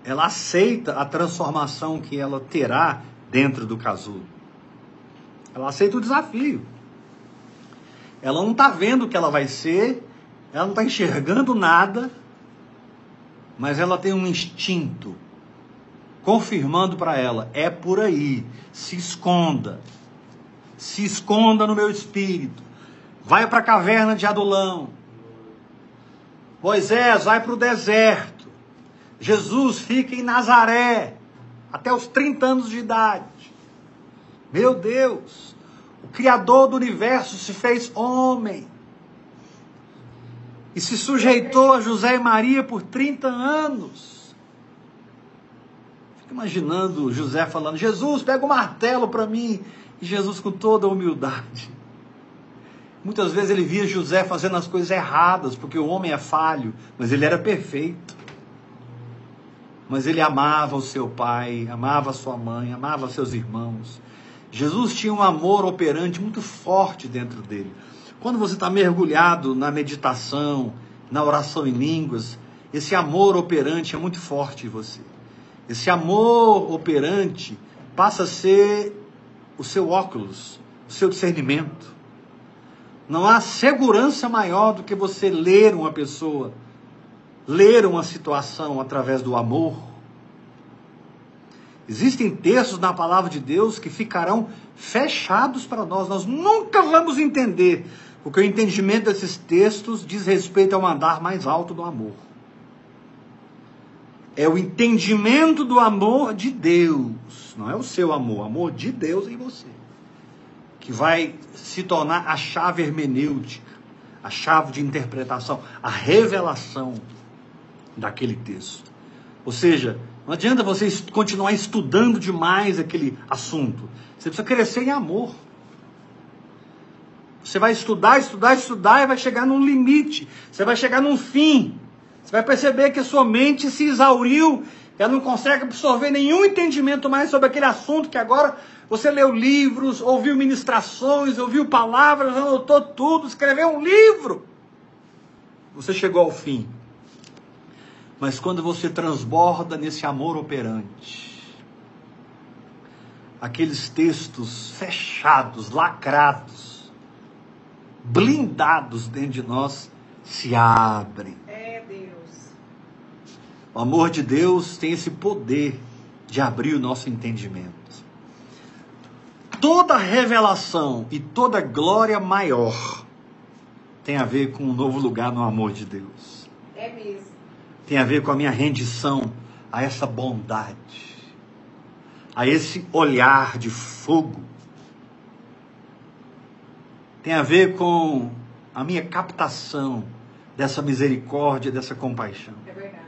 ela aceita a transformação que ela terá dentro do casulo. Ela aceita o desafio. Ela não está vendo o que ela vai ser, ela não está enxergando nada, mas ela tem um instinto confirmando para ela: é por aí, se esconda, se esconda no meu espírito, vai para a caverna de Adulão. Moisés vai para o deserto. Jesus fica em Nazaré até os 30 anos de idade. Meu Deus, o Criador do universo se fez homem e se sujeitou a José e Maria por 30 anos. Imaginando José falando: Jesus, pega o martelo para mim. Jesus, com toda a humildade. Muitas vezes ele via José fazendo as coisas erradas, porque o homem é falho, mas ele era perfeito. Mas ele amava o seu pai, amava a sua mãe, amava seus irmãos. Jesus tinha um amor operante muito forte dentro dele. Quando você está mergulhado na meditação, na oração em línguas, esse amor operante é muito forte em você. Esse amor operante passa a ser o seu óculos, o seu discernimento. Não há segurança maior do que você ler uma pessoa, ler uma situação através do amor. Existem textos na palavra de Deus que ficarão fechados para nós, nós nunca vamos entender porque o entendimento desses textos diz respeito ao andar mais alto do amor. É o entendimento do amor de Deus, não é o seu amor, amor de Deus em você, que vai se tornar a chave hermenêutica, a chave de interpretação, a revelação daquele texto. Ou seja, não adianta você continuar estudando demais aquele assunto. Você precisa crescer em amor. Você vai estudar, estudar, estudar e vai chegar num limite. Você vai chegar num fim. Você vai perceber que a sua mente se exauriu, ela não consegue absorver nenhum entendimento mais sobre aquele assunto que agora você leu livros, ouviu ministrações, ouviu palavras, anotou tudo, escreveu um livro. Você chegou ao fim. Mas quando você transborda nesse amor operante, aqueles textos fechados, lacrados, blindados dentro de nós se abrem. O amor de Deus tem esse poder de abrir o nosso entendimento. Toda revelação e toda glória maior tem a ver com um novo lugar no amor de Deus. É mesmo. Tem a ver com a minha rendição a essa bondade, a esse olhar de fogo tem a ver com a minha captação dessa misericórdia, dessa compaixão. É verdade.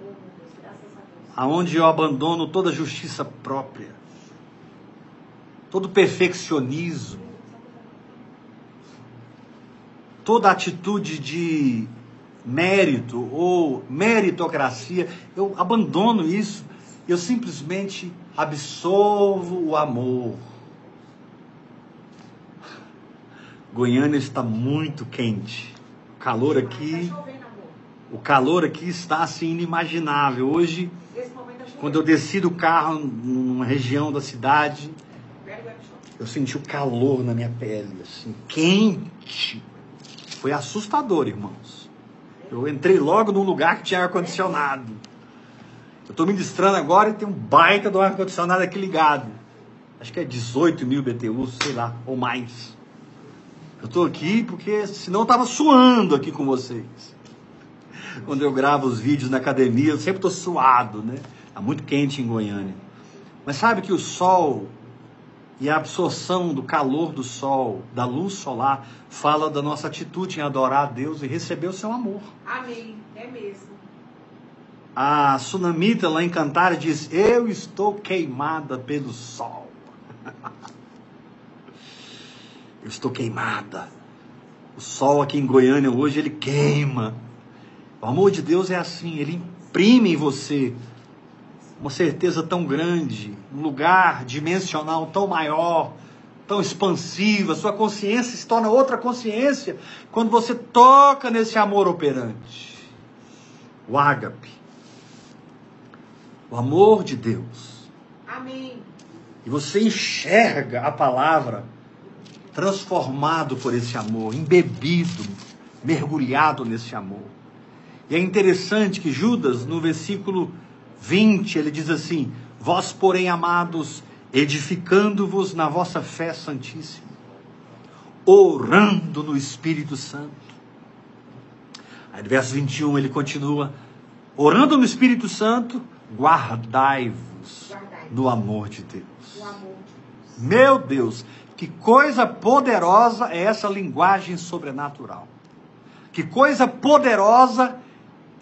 Oh, meu Deus, graças a Deus. Aonde eu abandono toda justiça própria, todo perfeccionismo, toda atitude de mérito ou meritocracia, eu abandono isso, eu simplesmente absolvo o amor Goiânia está muito quente. O calor aqui, o calor aqui está assim inimaginável. Hoje, quando eu desci do carro numa região da cidade, eu senti o calor na minha pele, assim, quente. Foi assustador, irmãos. Eu entrei logo num lugar que tinha ar-condicionado. Eu estou ministrando agora e tem um baita do ar-condicionado aqui ligado. Acho que é 18 mil BTU, sei lá, ou mais. Eu estou aqui porque senão eu estava suando aqui com vocês. Quando eu gravo os vídeos na academia, eu sempre estou suado, né? Está muito quente em Goiânia. Mas sabe que o sol e a absorção do calor do sol, da luz solar, fala da nossa atitude em adorar a Deus e receber o seu amor. Amém. É mesmo. A Sunamita lá em Cantar diz: Eu estou queimada pelo sol. Eu estou queimada. O sol aqui em Goiânia hoje ele queima. O amor de Deus é assim, ele imprime em você uma certeza tão grande, um lugar dimensional tão maior, tão expansiva, sua consciência se torna outra consciência quando você toca nesse amor operante. O ágape. O amor de Deus. Amém. E você enxerga a palavra transformado por esse amor, embebido, mergulhado nesse amor. E é interessante que Judas, no versículo 20, ele diz assim: Vós, porém, amados, edificando-vos na vossa fé santíssima, orando no Espírito Santo. Aí, no verso 21, ele continua: Orando no Espírito Santo, guardai-vos no amor de Deus. Meu Deus, que coisa poderosa é essa linguagem sobrenatural. Que coisa poderosa é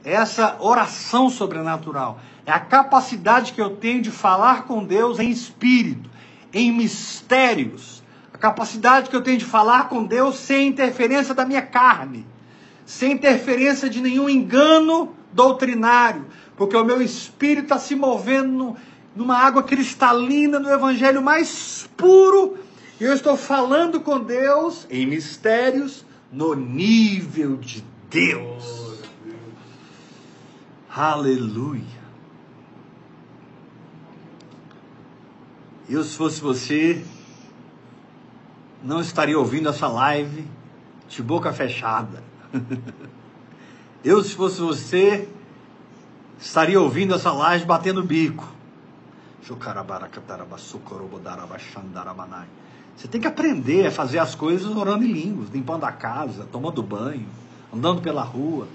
essa oração sobrenatural. É a capacidade que eu tenho de falar com Deus em espírito, em mistérios. A capacidade que eu tenho de falar com Deus sem interferência da minha carne, sem interferência de nenhum engano doutrinário, porque o meu espírito está se movendo numa água cristalina, no evangelho mais puro, e eu estou falando com Deus em mistérios no nível de Deus. Aleluia. Eu, se fosse você, não estaria ouvindo essa live de boca fechada. Eu, se fosse você, estaria ouvindo essa live batendo bico. Você tem que aprender a fazer as coisas orando em línguas, limpando a casa, tomando banho, andando pela rua.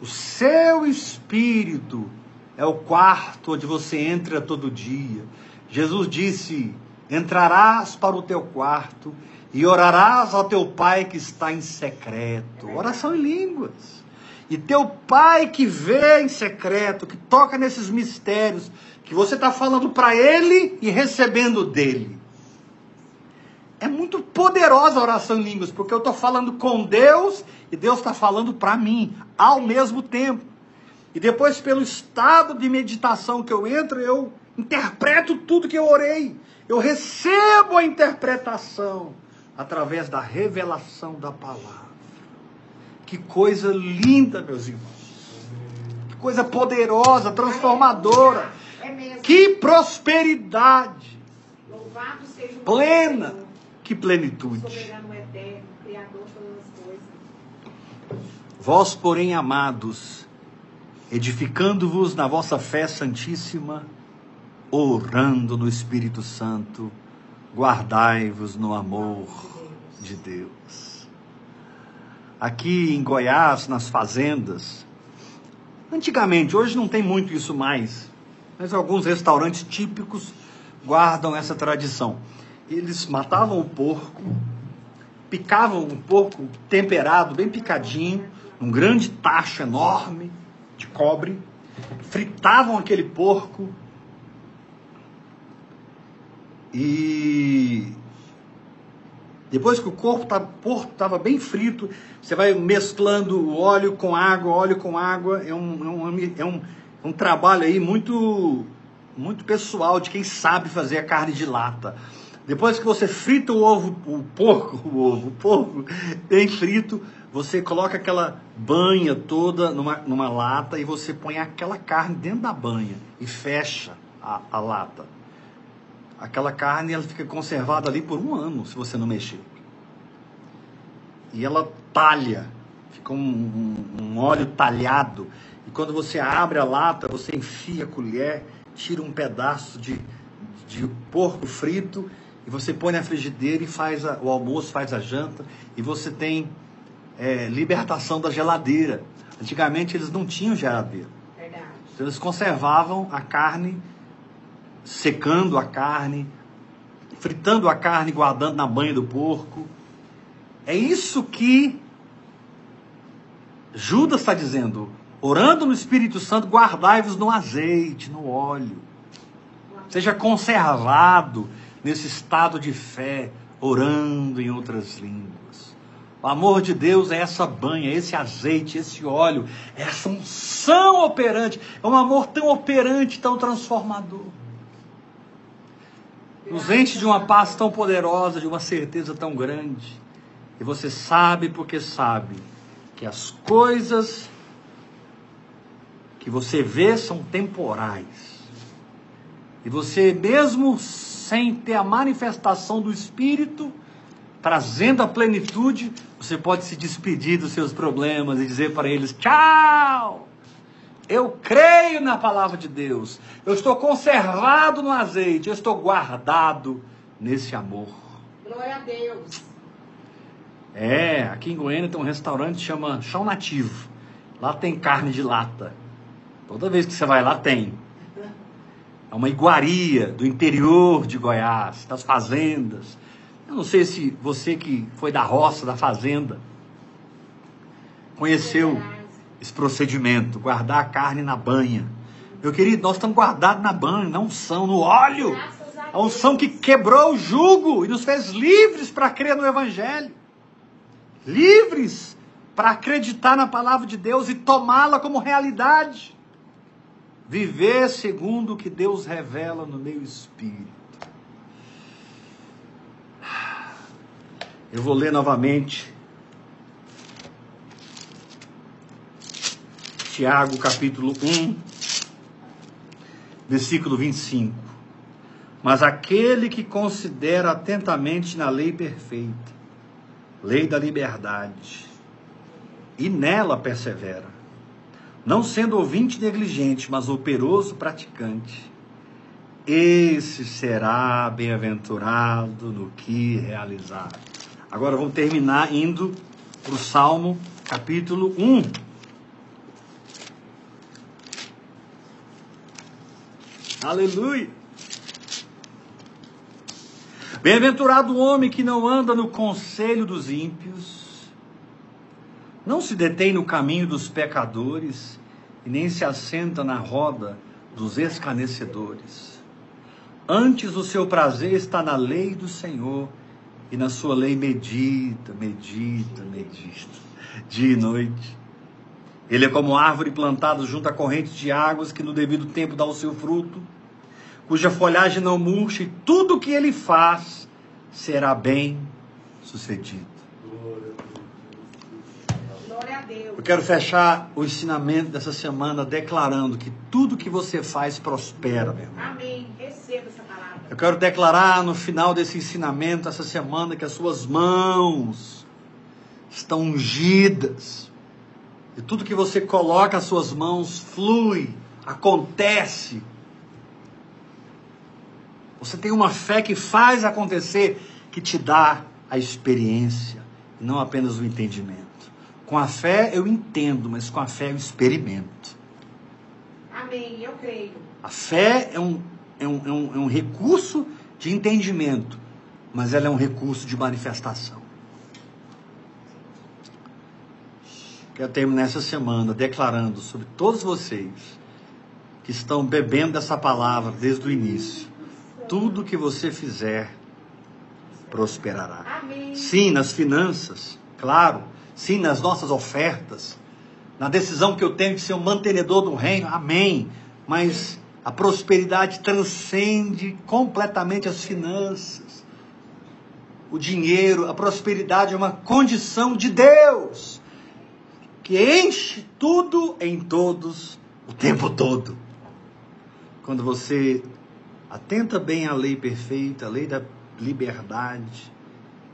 O seu espírito é o quarto onde você entra todo dia. Jesus disse: entrarás para o teu quarto e orarás ao teu pai que está em secreto. Oração em línguas. E teu pai que vê em secreto, que toca nesses mistérios, que você está falando para ele e recebendo dele. É muito poderosa a oração em línguas, porque eu estou falando com Deus e Deus está falando para mim ao mesmo tempo. E depois, pelo estado de meditação que eu entro, eu interpreto tudo que eu orei. Eu recebo a interpretação através da revelação da palavra. Que coisa linda, meus irmãos. Que coisa poderosa, transformadora. É que prosperidade. Plena. Que plenitude. Vós, porém, amados, edificando-vos na vossa fé santíssima, orando no Espírito Santo, guardai-vos no amor de Deus. Aqui em Goiás, nas fazendas, antigamente, hoje não tem muito isso mais, mas alguns restaurantes típicos guardam essa tradição. Eles matavam o porco, picavam o porco temperado, bem picadinho, um grande tacho enorme de cobre, fritavam aquele porco e depois que o corpo tá, porco estava bem frito, você vai mesclando óleo com água, óleo com água. É um, é um, é um, é um trabalho aí muito, muito pessoal de quem sabe fazer a carne de lata. Depois que você frita o ovo, o porco, o ovo, o porco bem frito, você coloca aquela banha toda numa, numa lata e você põe aquela carne dentro da banha e fecha a, a lata aquela carne ela fica conservada ali por um ano se você não mexer. E ela talha, fica um, um, um, óleo talhado. E quando você abre a lata, você enfia a colher, tira um pedaço de, de porco frito e você põe na frigideira e faz a, o almoço, faz a janta e você tem é, libertação da geladeira. Antigamente eles não tinham geladeira. Verdade. Então eles conservavam a carne secando a carne, fritando a carne, guardando na banha do porco. É isso que Judas está dizendo. Orando no Espírito Santo, guardai-vos no azeite, no óleo. Seja conservado nesse estado de fé, orando em outras línguas. O amor de Deus é essa banha, esse azeite, esse óleo, essa unção operante. É um amor tão operante, tão transformador nos enche de uma paz tão poderosa, de uma certeza tão grande. E você sabe porque sabe que as coisas que você vê são temporais. E você, mesmo sem ter a manifestação do Espírito, trazendo a plenitude, você pode se despedir dos seus problemas e dizer para eles: tchau! Eu creio na palavra de Deus. Eu estou conservado no azeite. Eu estou guardado nesse amor. Glória a Deus. É, aqui em Goiânia tem um restaurante que chama Chão Nativo. Lá tem carne de lata. Toda vez que você vai lá tem. É uma iguaria do interior de Goiás, das fazendas. Eu não sei se você que foi da roça, da fazenda, conheceu esse procedimento, guardar a carne na banha. Meu querido, nós estamos guardados na banha, na unção, no óleo. A unção que quebrou o jugo e nos fez livres para crer no Evangelho. Livres para acreditar na palavra de Deus e tomá-la como realidade. Viver segundo o que Deus revela no meu espírito. Eu vou ler novamente Tiago capítulo 1, versículo 25. Mas aquele que considera atentamente na lei perfeita, lei da liberdade, e nela persevera, não sendo ouvinte negligente, mas operoso praticante, esse será bem-aventurado no que realizar. Agora vamos terminar indo para o Salmo capítulo 1. Aleluia. Bem-aventurado o homem que não anda no conselho dos ímpios, não se detém no caminho dos pecadores e nem se assenta na roda dos escarnecedores. Antes o seu prazer está na lei do Senhor e na sua lei medita, medita, medita, dia e noite. Ele é como árvore plantada junto a correntes de águas que no devido tempo dá o seu fruto, cuja folhagem não murcha e tudo o que ele faz será bem sucedido. Glória a Deus. Eu quero fechar o ensinamento dessa semana declarando que tudo que você faz prospera, meu irmão. Amém. Receba essa palavra. Eu quero declarar no final desse ensinamento essa semana que as suas mãos estão ungidas e tudo que você coloca as suas mãos flui, acontece. Você tem uma fé que faz acontecer, que te dá a experiência, não apenas o entendimento. Com a fé eu entendo, mas com a fé eu experimento. Amém. Eu creio. A fé é um, é um, é um, é um recurso de entendimento, mas ela é um recurso de manifestação. Quero terminar essa semana declarando sobre todos vocês que estão bebendo dessa palavra desde o início. Tudo que você fizer prosperará. Amém. Sim, nas finanças, claro. Sim, nas nossas ofertas. Na decisão que eu tenho de ser um mantenedor do reino. Amém. Mas a prosperidade transcende completamente as finanças. O dinheiro, a prosperidade é uma condição de Deus que enche tudo em todos o tempo todo. Quando você atenta bem à lei perfeita, a lei da liberdade,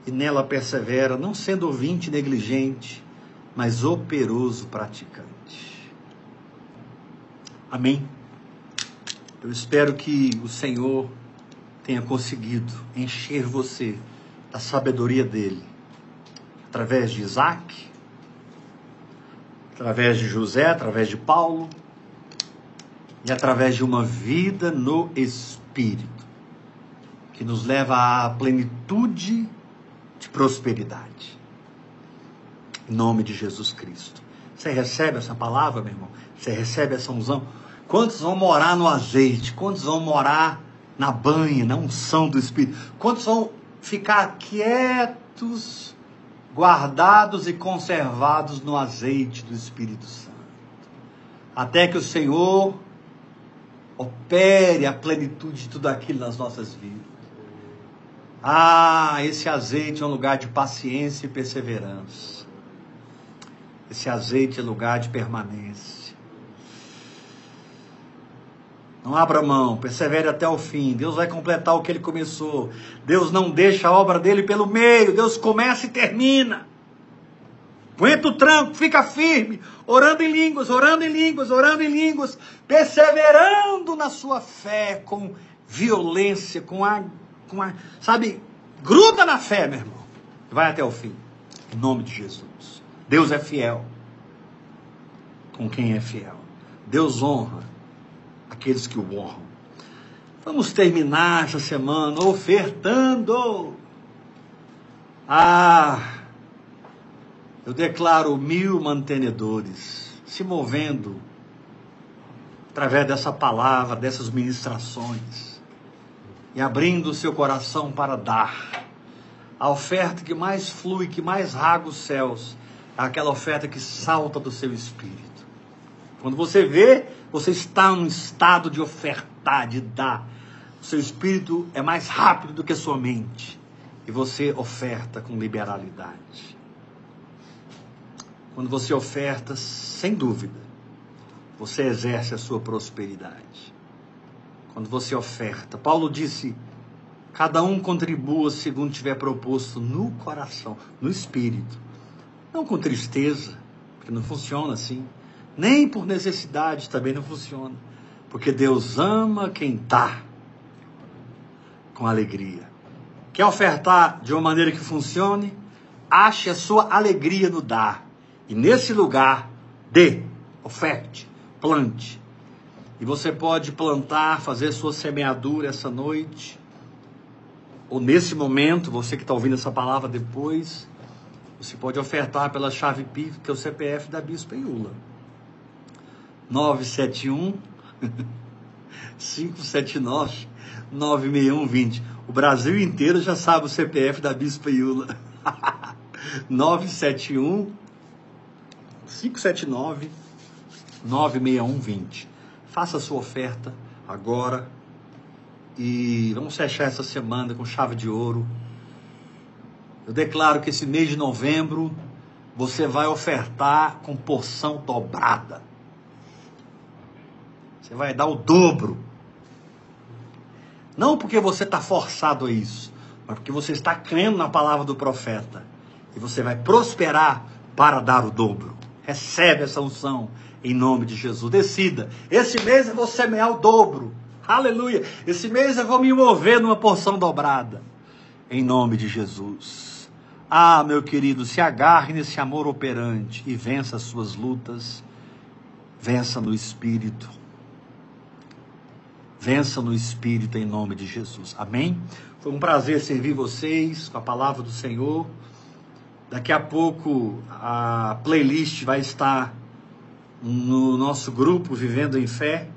e nela persevera, não sendo ouvinte negligente, mas operoso praticante. Amém? Eu espero que o Senhor tenha conseguido encher você da sabedoria dele, através de Isaac, através de José, através de Paulo e através de uma vida no Espírito, que nos leva à plenitude de prosperidade. Em nome de Jesus Cristo. Você recebe essa palavra, meu irmão? Você recebe essa unção? Quantos vão morar no azeite? Quantos vão morar na banha, na unção do Espírito? Quantos vão ficar quietos guardados e conservados no azeite do Espírito Santo. Até que o Senhor opere a plenitude de tudo aquilo nas nossas vidas. Ah, esse azeite é um lugar de paciência e perseverança. Esse azeite é lugar de permanência. Não abra mão, persevere até o fim. Deus vai completar o que ele começou. Deus não deixa a obra dele pelo meio. Deus começa e termina. Aguenta o tranco, fica firme, orando em línguas, orando em línguas, orando em línguas, perseverando na sua fé com violência, com a, com a, sabe, gruda na fé, meu irmão. Vai até o fim. Em nome de Jesus. Deus é fiel com quem é fiel. Deus honra aqueles que o honram. Vamos terminar essa semana ofertando. Ah, eu declaro mil mantenedores se movendo através dessa palavra, dessas ministrações e abrindo o seu coração para dar. A oferta que mais flui, que mais raga os céus, é aquela oferta que salta do seu espírito. Quando você vê, você está num estado de ofertar, de dar. O seu espírito é mais rápido do que a sua mente. E você oferta com liberalidade. Quando você oferta, sem dúvida, você exerce a sua prosperidade. Quando você oferta, Paulo disse: cada um contribua segundo tiver proposto no coração, no espírito. Não com tristeza, porque não funciona assim. Nem por necessidade também não funciona. Porque Deus ama quem dá com alegria. Quer ofertar de uma maneira que funcione? Ache a sua alegria no dar. E nesse lugar, dê, oferte, plante. E você pode plantar, fazer sua semeadura essa noite, ou nesse momento, você que está ouvindo essa palavra depois, você pode ofertar pela chave PIB, que é o CPF da Bispa Iula. 971 579 96120. O Brasil inteiro já sabe o CPF da Bispa Iula. 971 579 96120. Faça a sua oferta agora e vamos fechar essa semana com chave de ouro. Eu declaro que esse mês de novembro você vai ofertar com porção dobrada. Você vai dar o dobro. Não porque você está forçado a isso, mas porque você está crendo na palavra do profeta. E você vai prosperar para dar o dobro. Recebe essa unção em nome de Jesus. Decida. Esse mês eu vou semear o dobro. Aleluia. Esse mês eu vou me mover numa porção dobrada. Em nome de Jesus. Ah, meu querido, se agarre nesse amor operante e vença as suas lutas. Vença no espírito. Vença no espírito em nome de Jesus. Amém? Foi um prazer servir vocês com a palavra do Senhor. Daqui a pouco a playlist vai estar no nosso grupo Vivendo em Fé.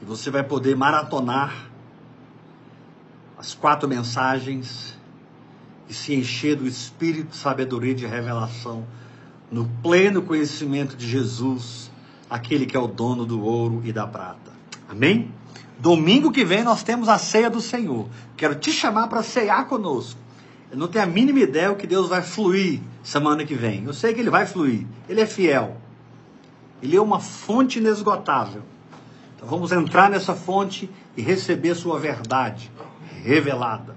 E você vai poder maratonar as quatro mensagens e se encher do espírito, sabedoria e de revelação no pleno conhecimento de Jesus, aquele que é o dono do ouro e da prata. Amém? Domingo que vem nós temos a ceia do Senhor. Quero te chamar para ceiar conosco. Eu não tenho a mínima ideia o que Deus vai fluir semana que vem. Eu sei que Ele vai fluir. Ele é fiel. Ele é uma fonte inesgotável. Então vamos entrar nessa fonte e receber sua verdade revelada.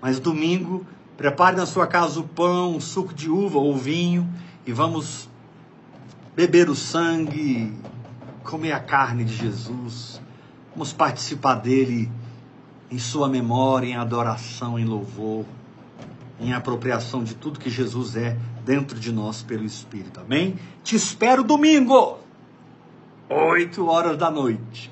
Mas domingo, prepare na sua casa o pão, o suco de uva ou vinho e vamos beber o sangue, comer a carne de Jesus. Vamos participar dele em sua memória, em adoração, em louvor em apropriação de tudo que Jesus é dentro de nós pelo Espírito. Amém? Te espero domingo, 8 horas da noite.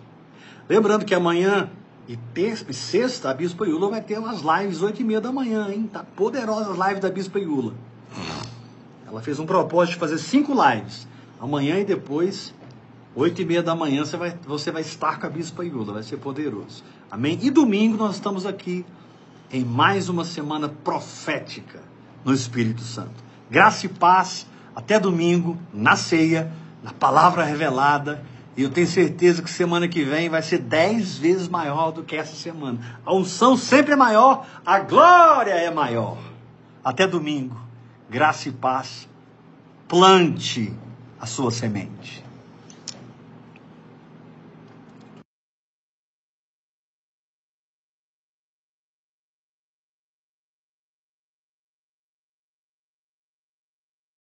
Lembrando que amanhã e, terça, e sexta a Bispa Iula vai ter umas lives 8 e meia da manhã, hein? Tá poderosas lives da Bispa Iula. Ela fez um propósito de fazer cinco lives. Amanhã e depois, 8 e meia da manhã, você vai, você vai estar com a Bispa Iula. Vai ser poderoso. Amém? E domingo nós estamos aqui em mais uma semana profética no Espírito Santo. Graça e paz, até domingo, na ceia, na palavra revelada. E eu tenho certeza que semana que vem vai ser dez vezes maior do que essa semana. A unção sempre é maior, a glória é maior. Até domingo, graça e paz. Plante a sua semente.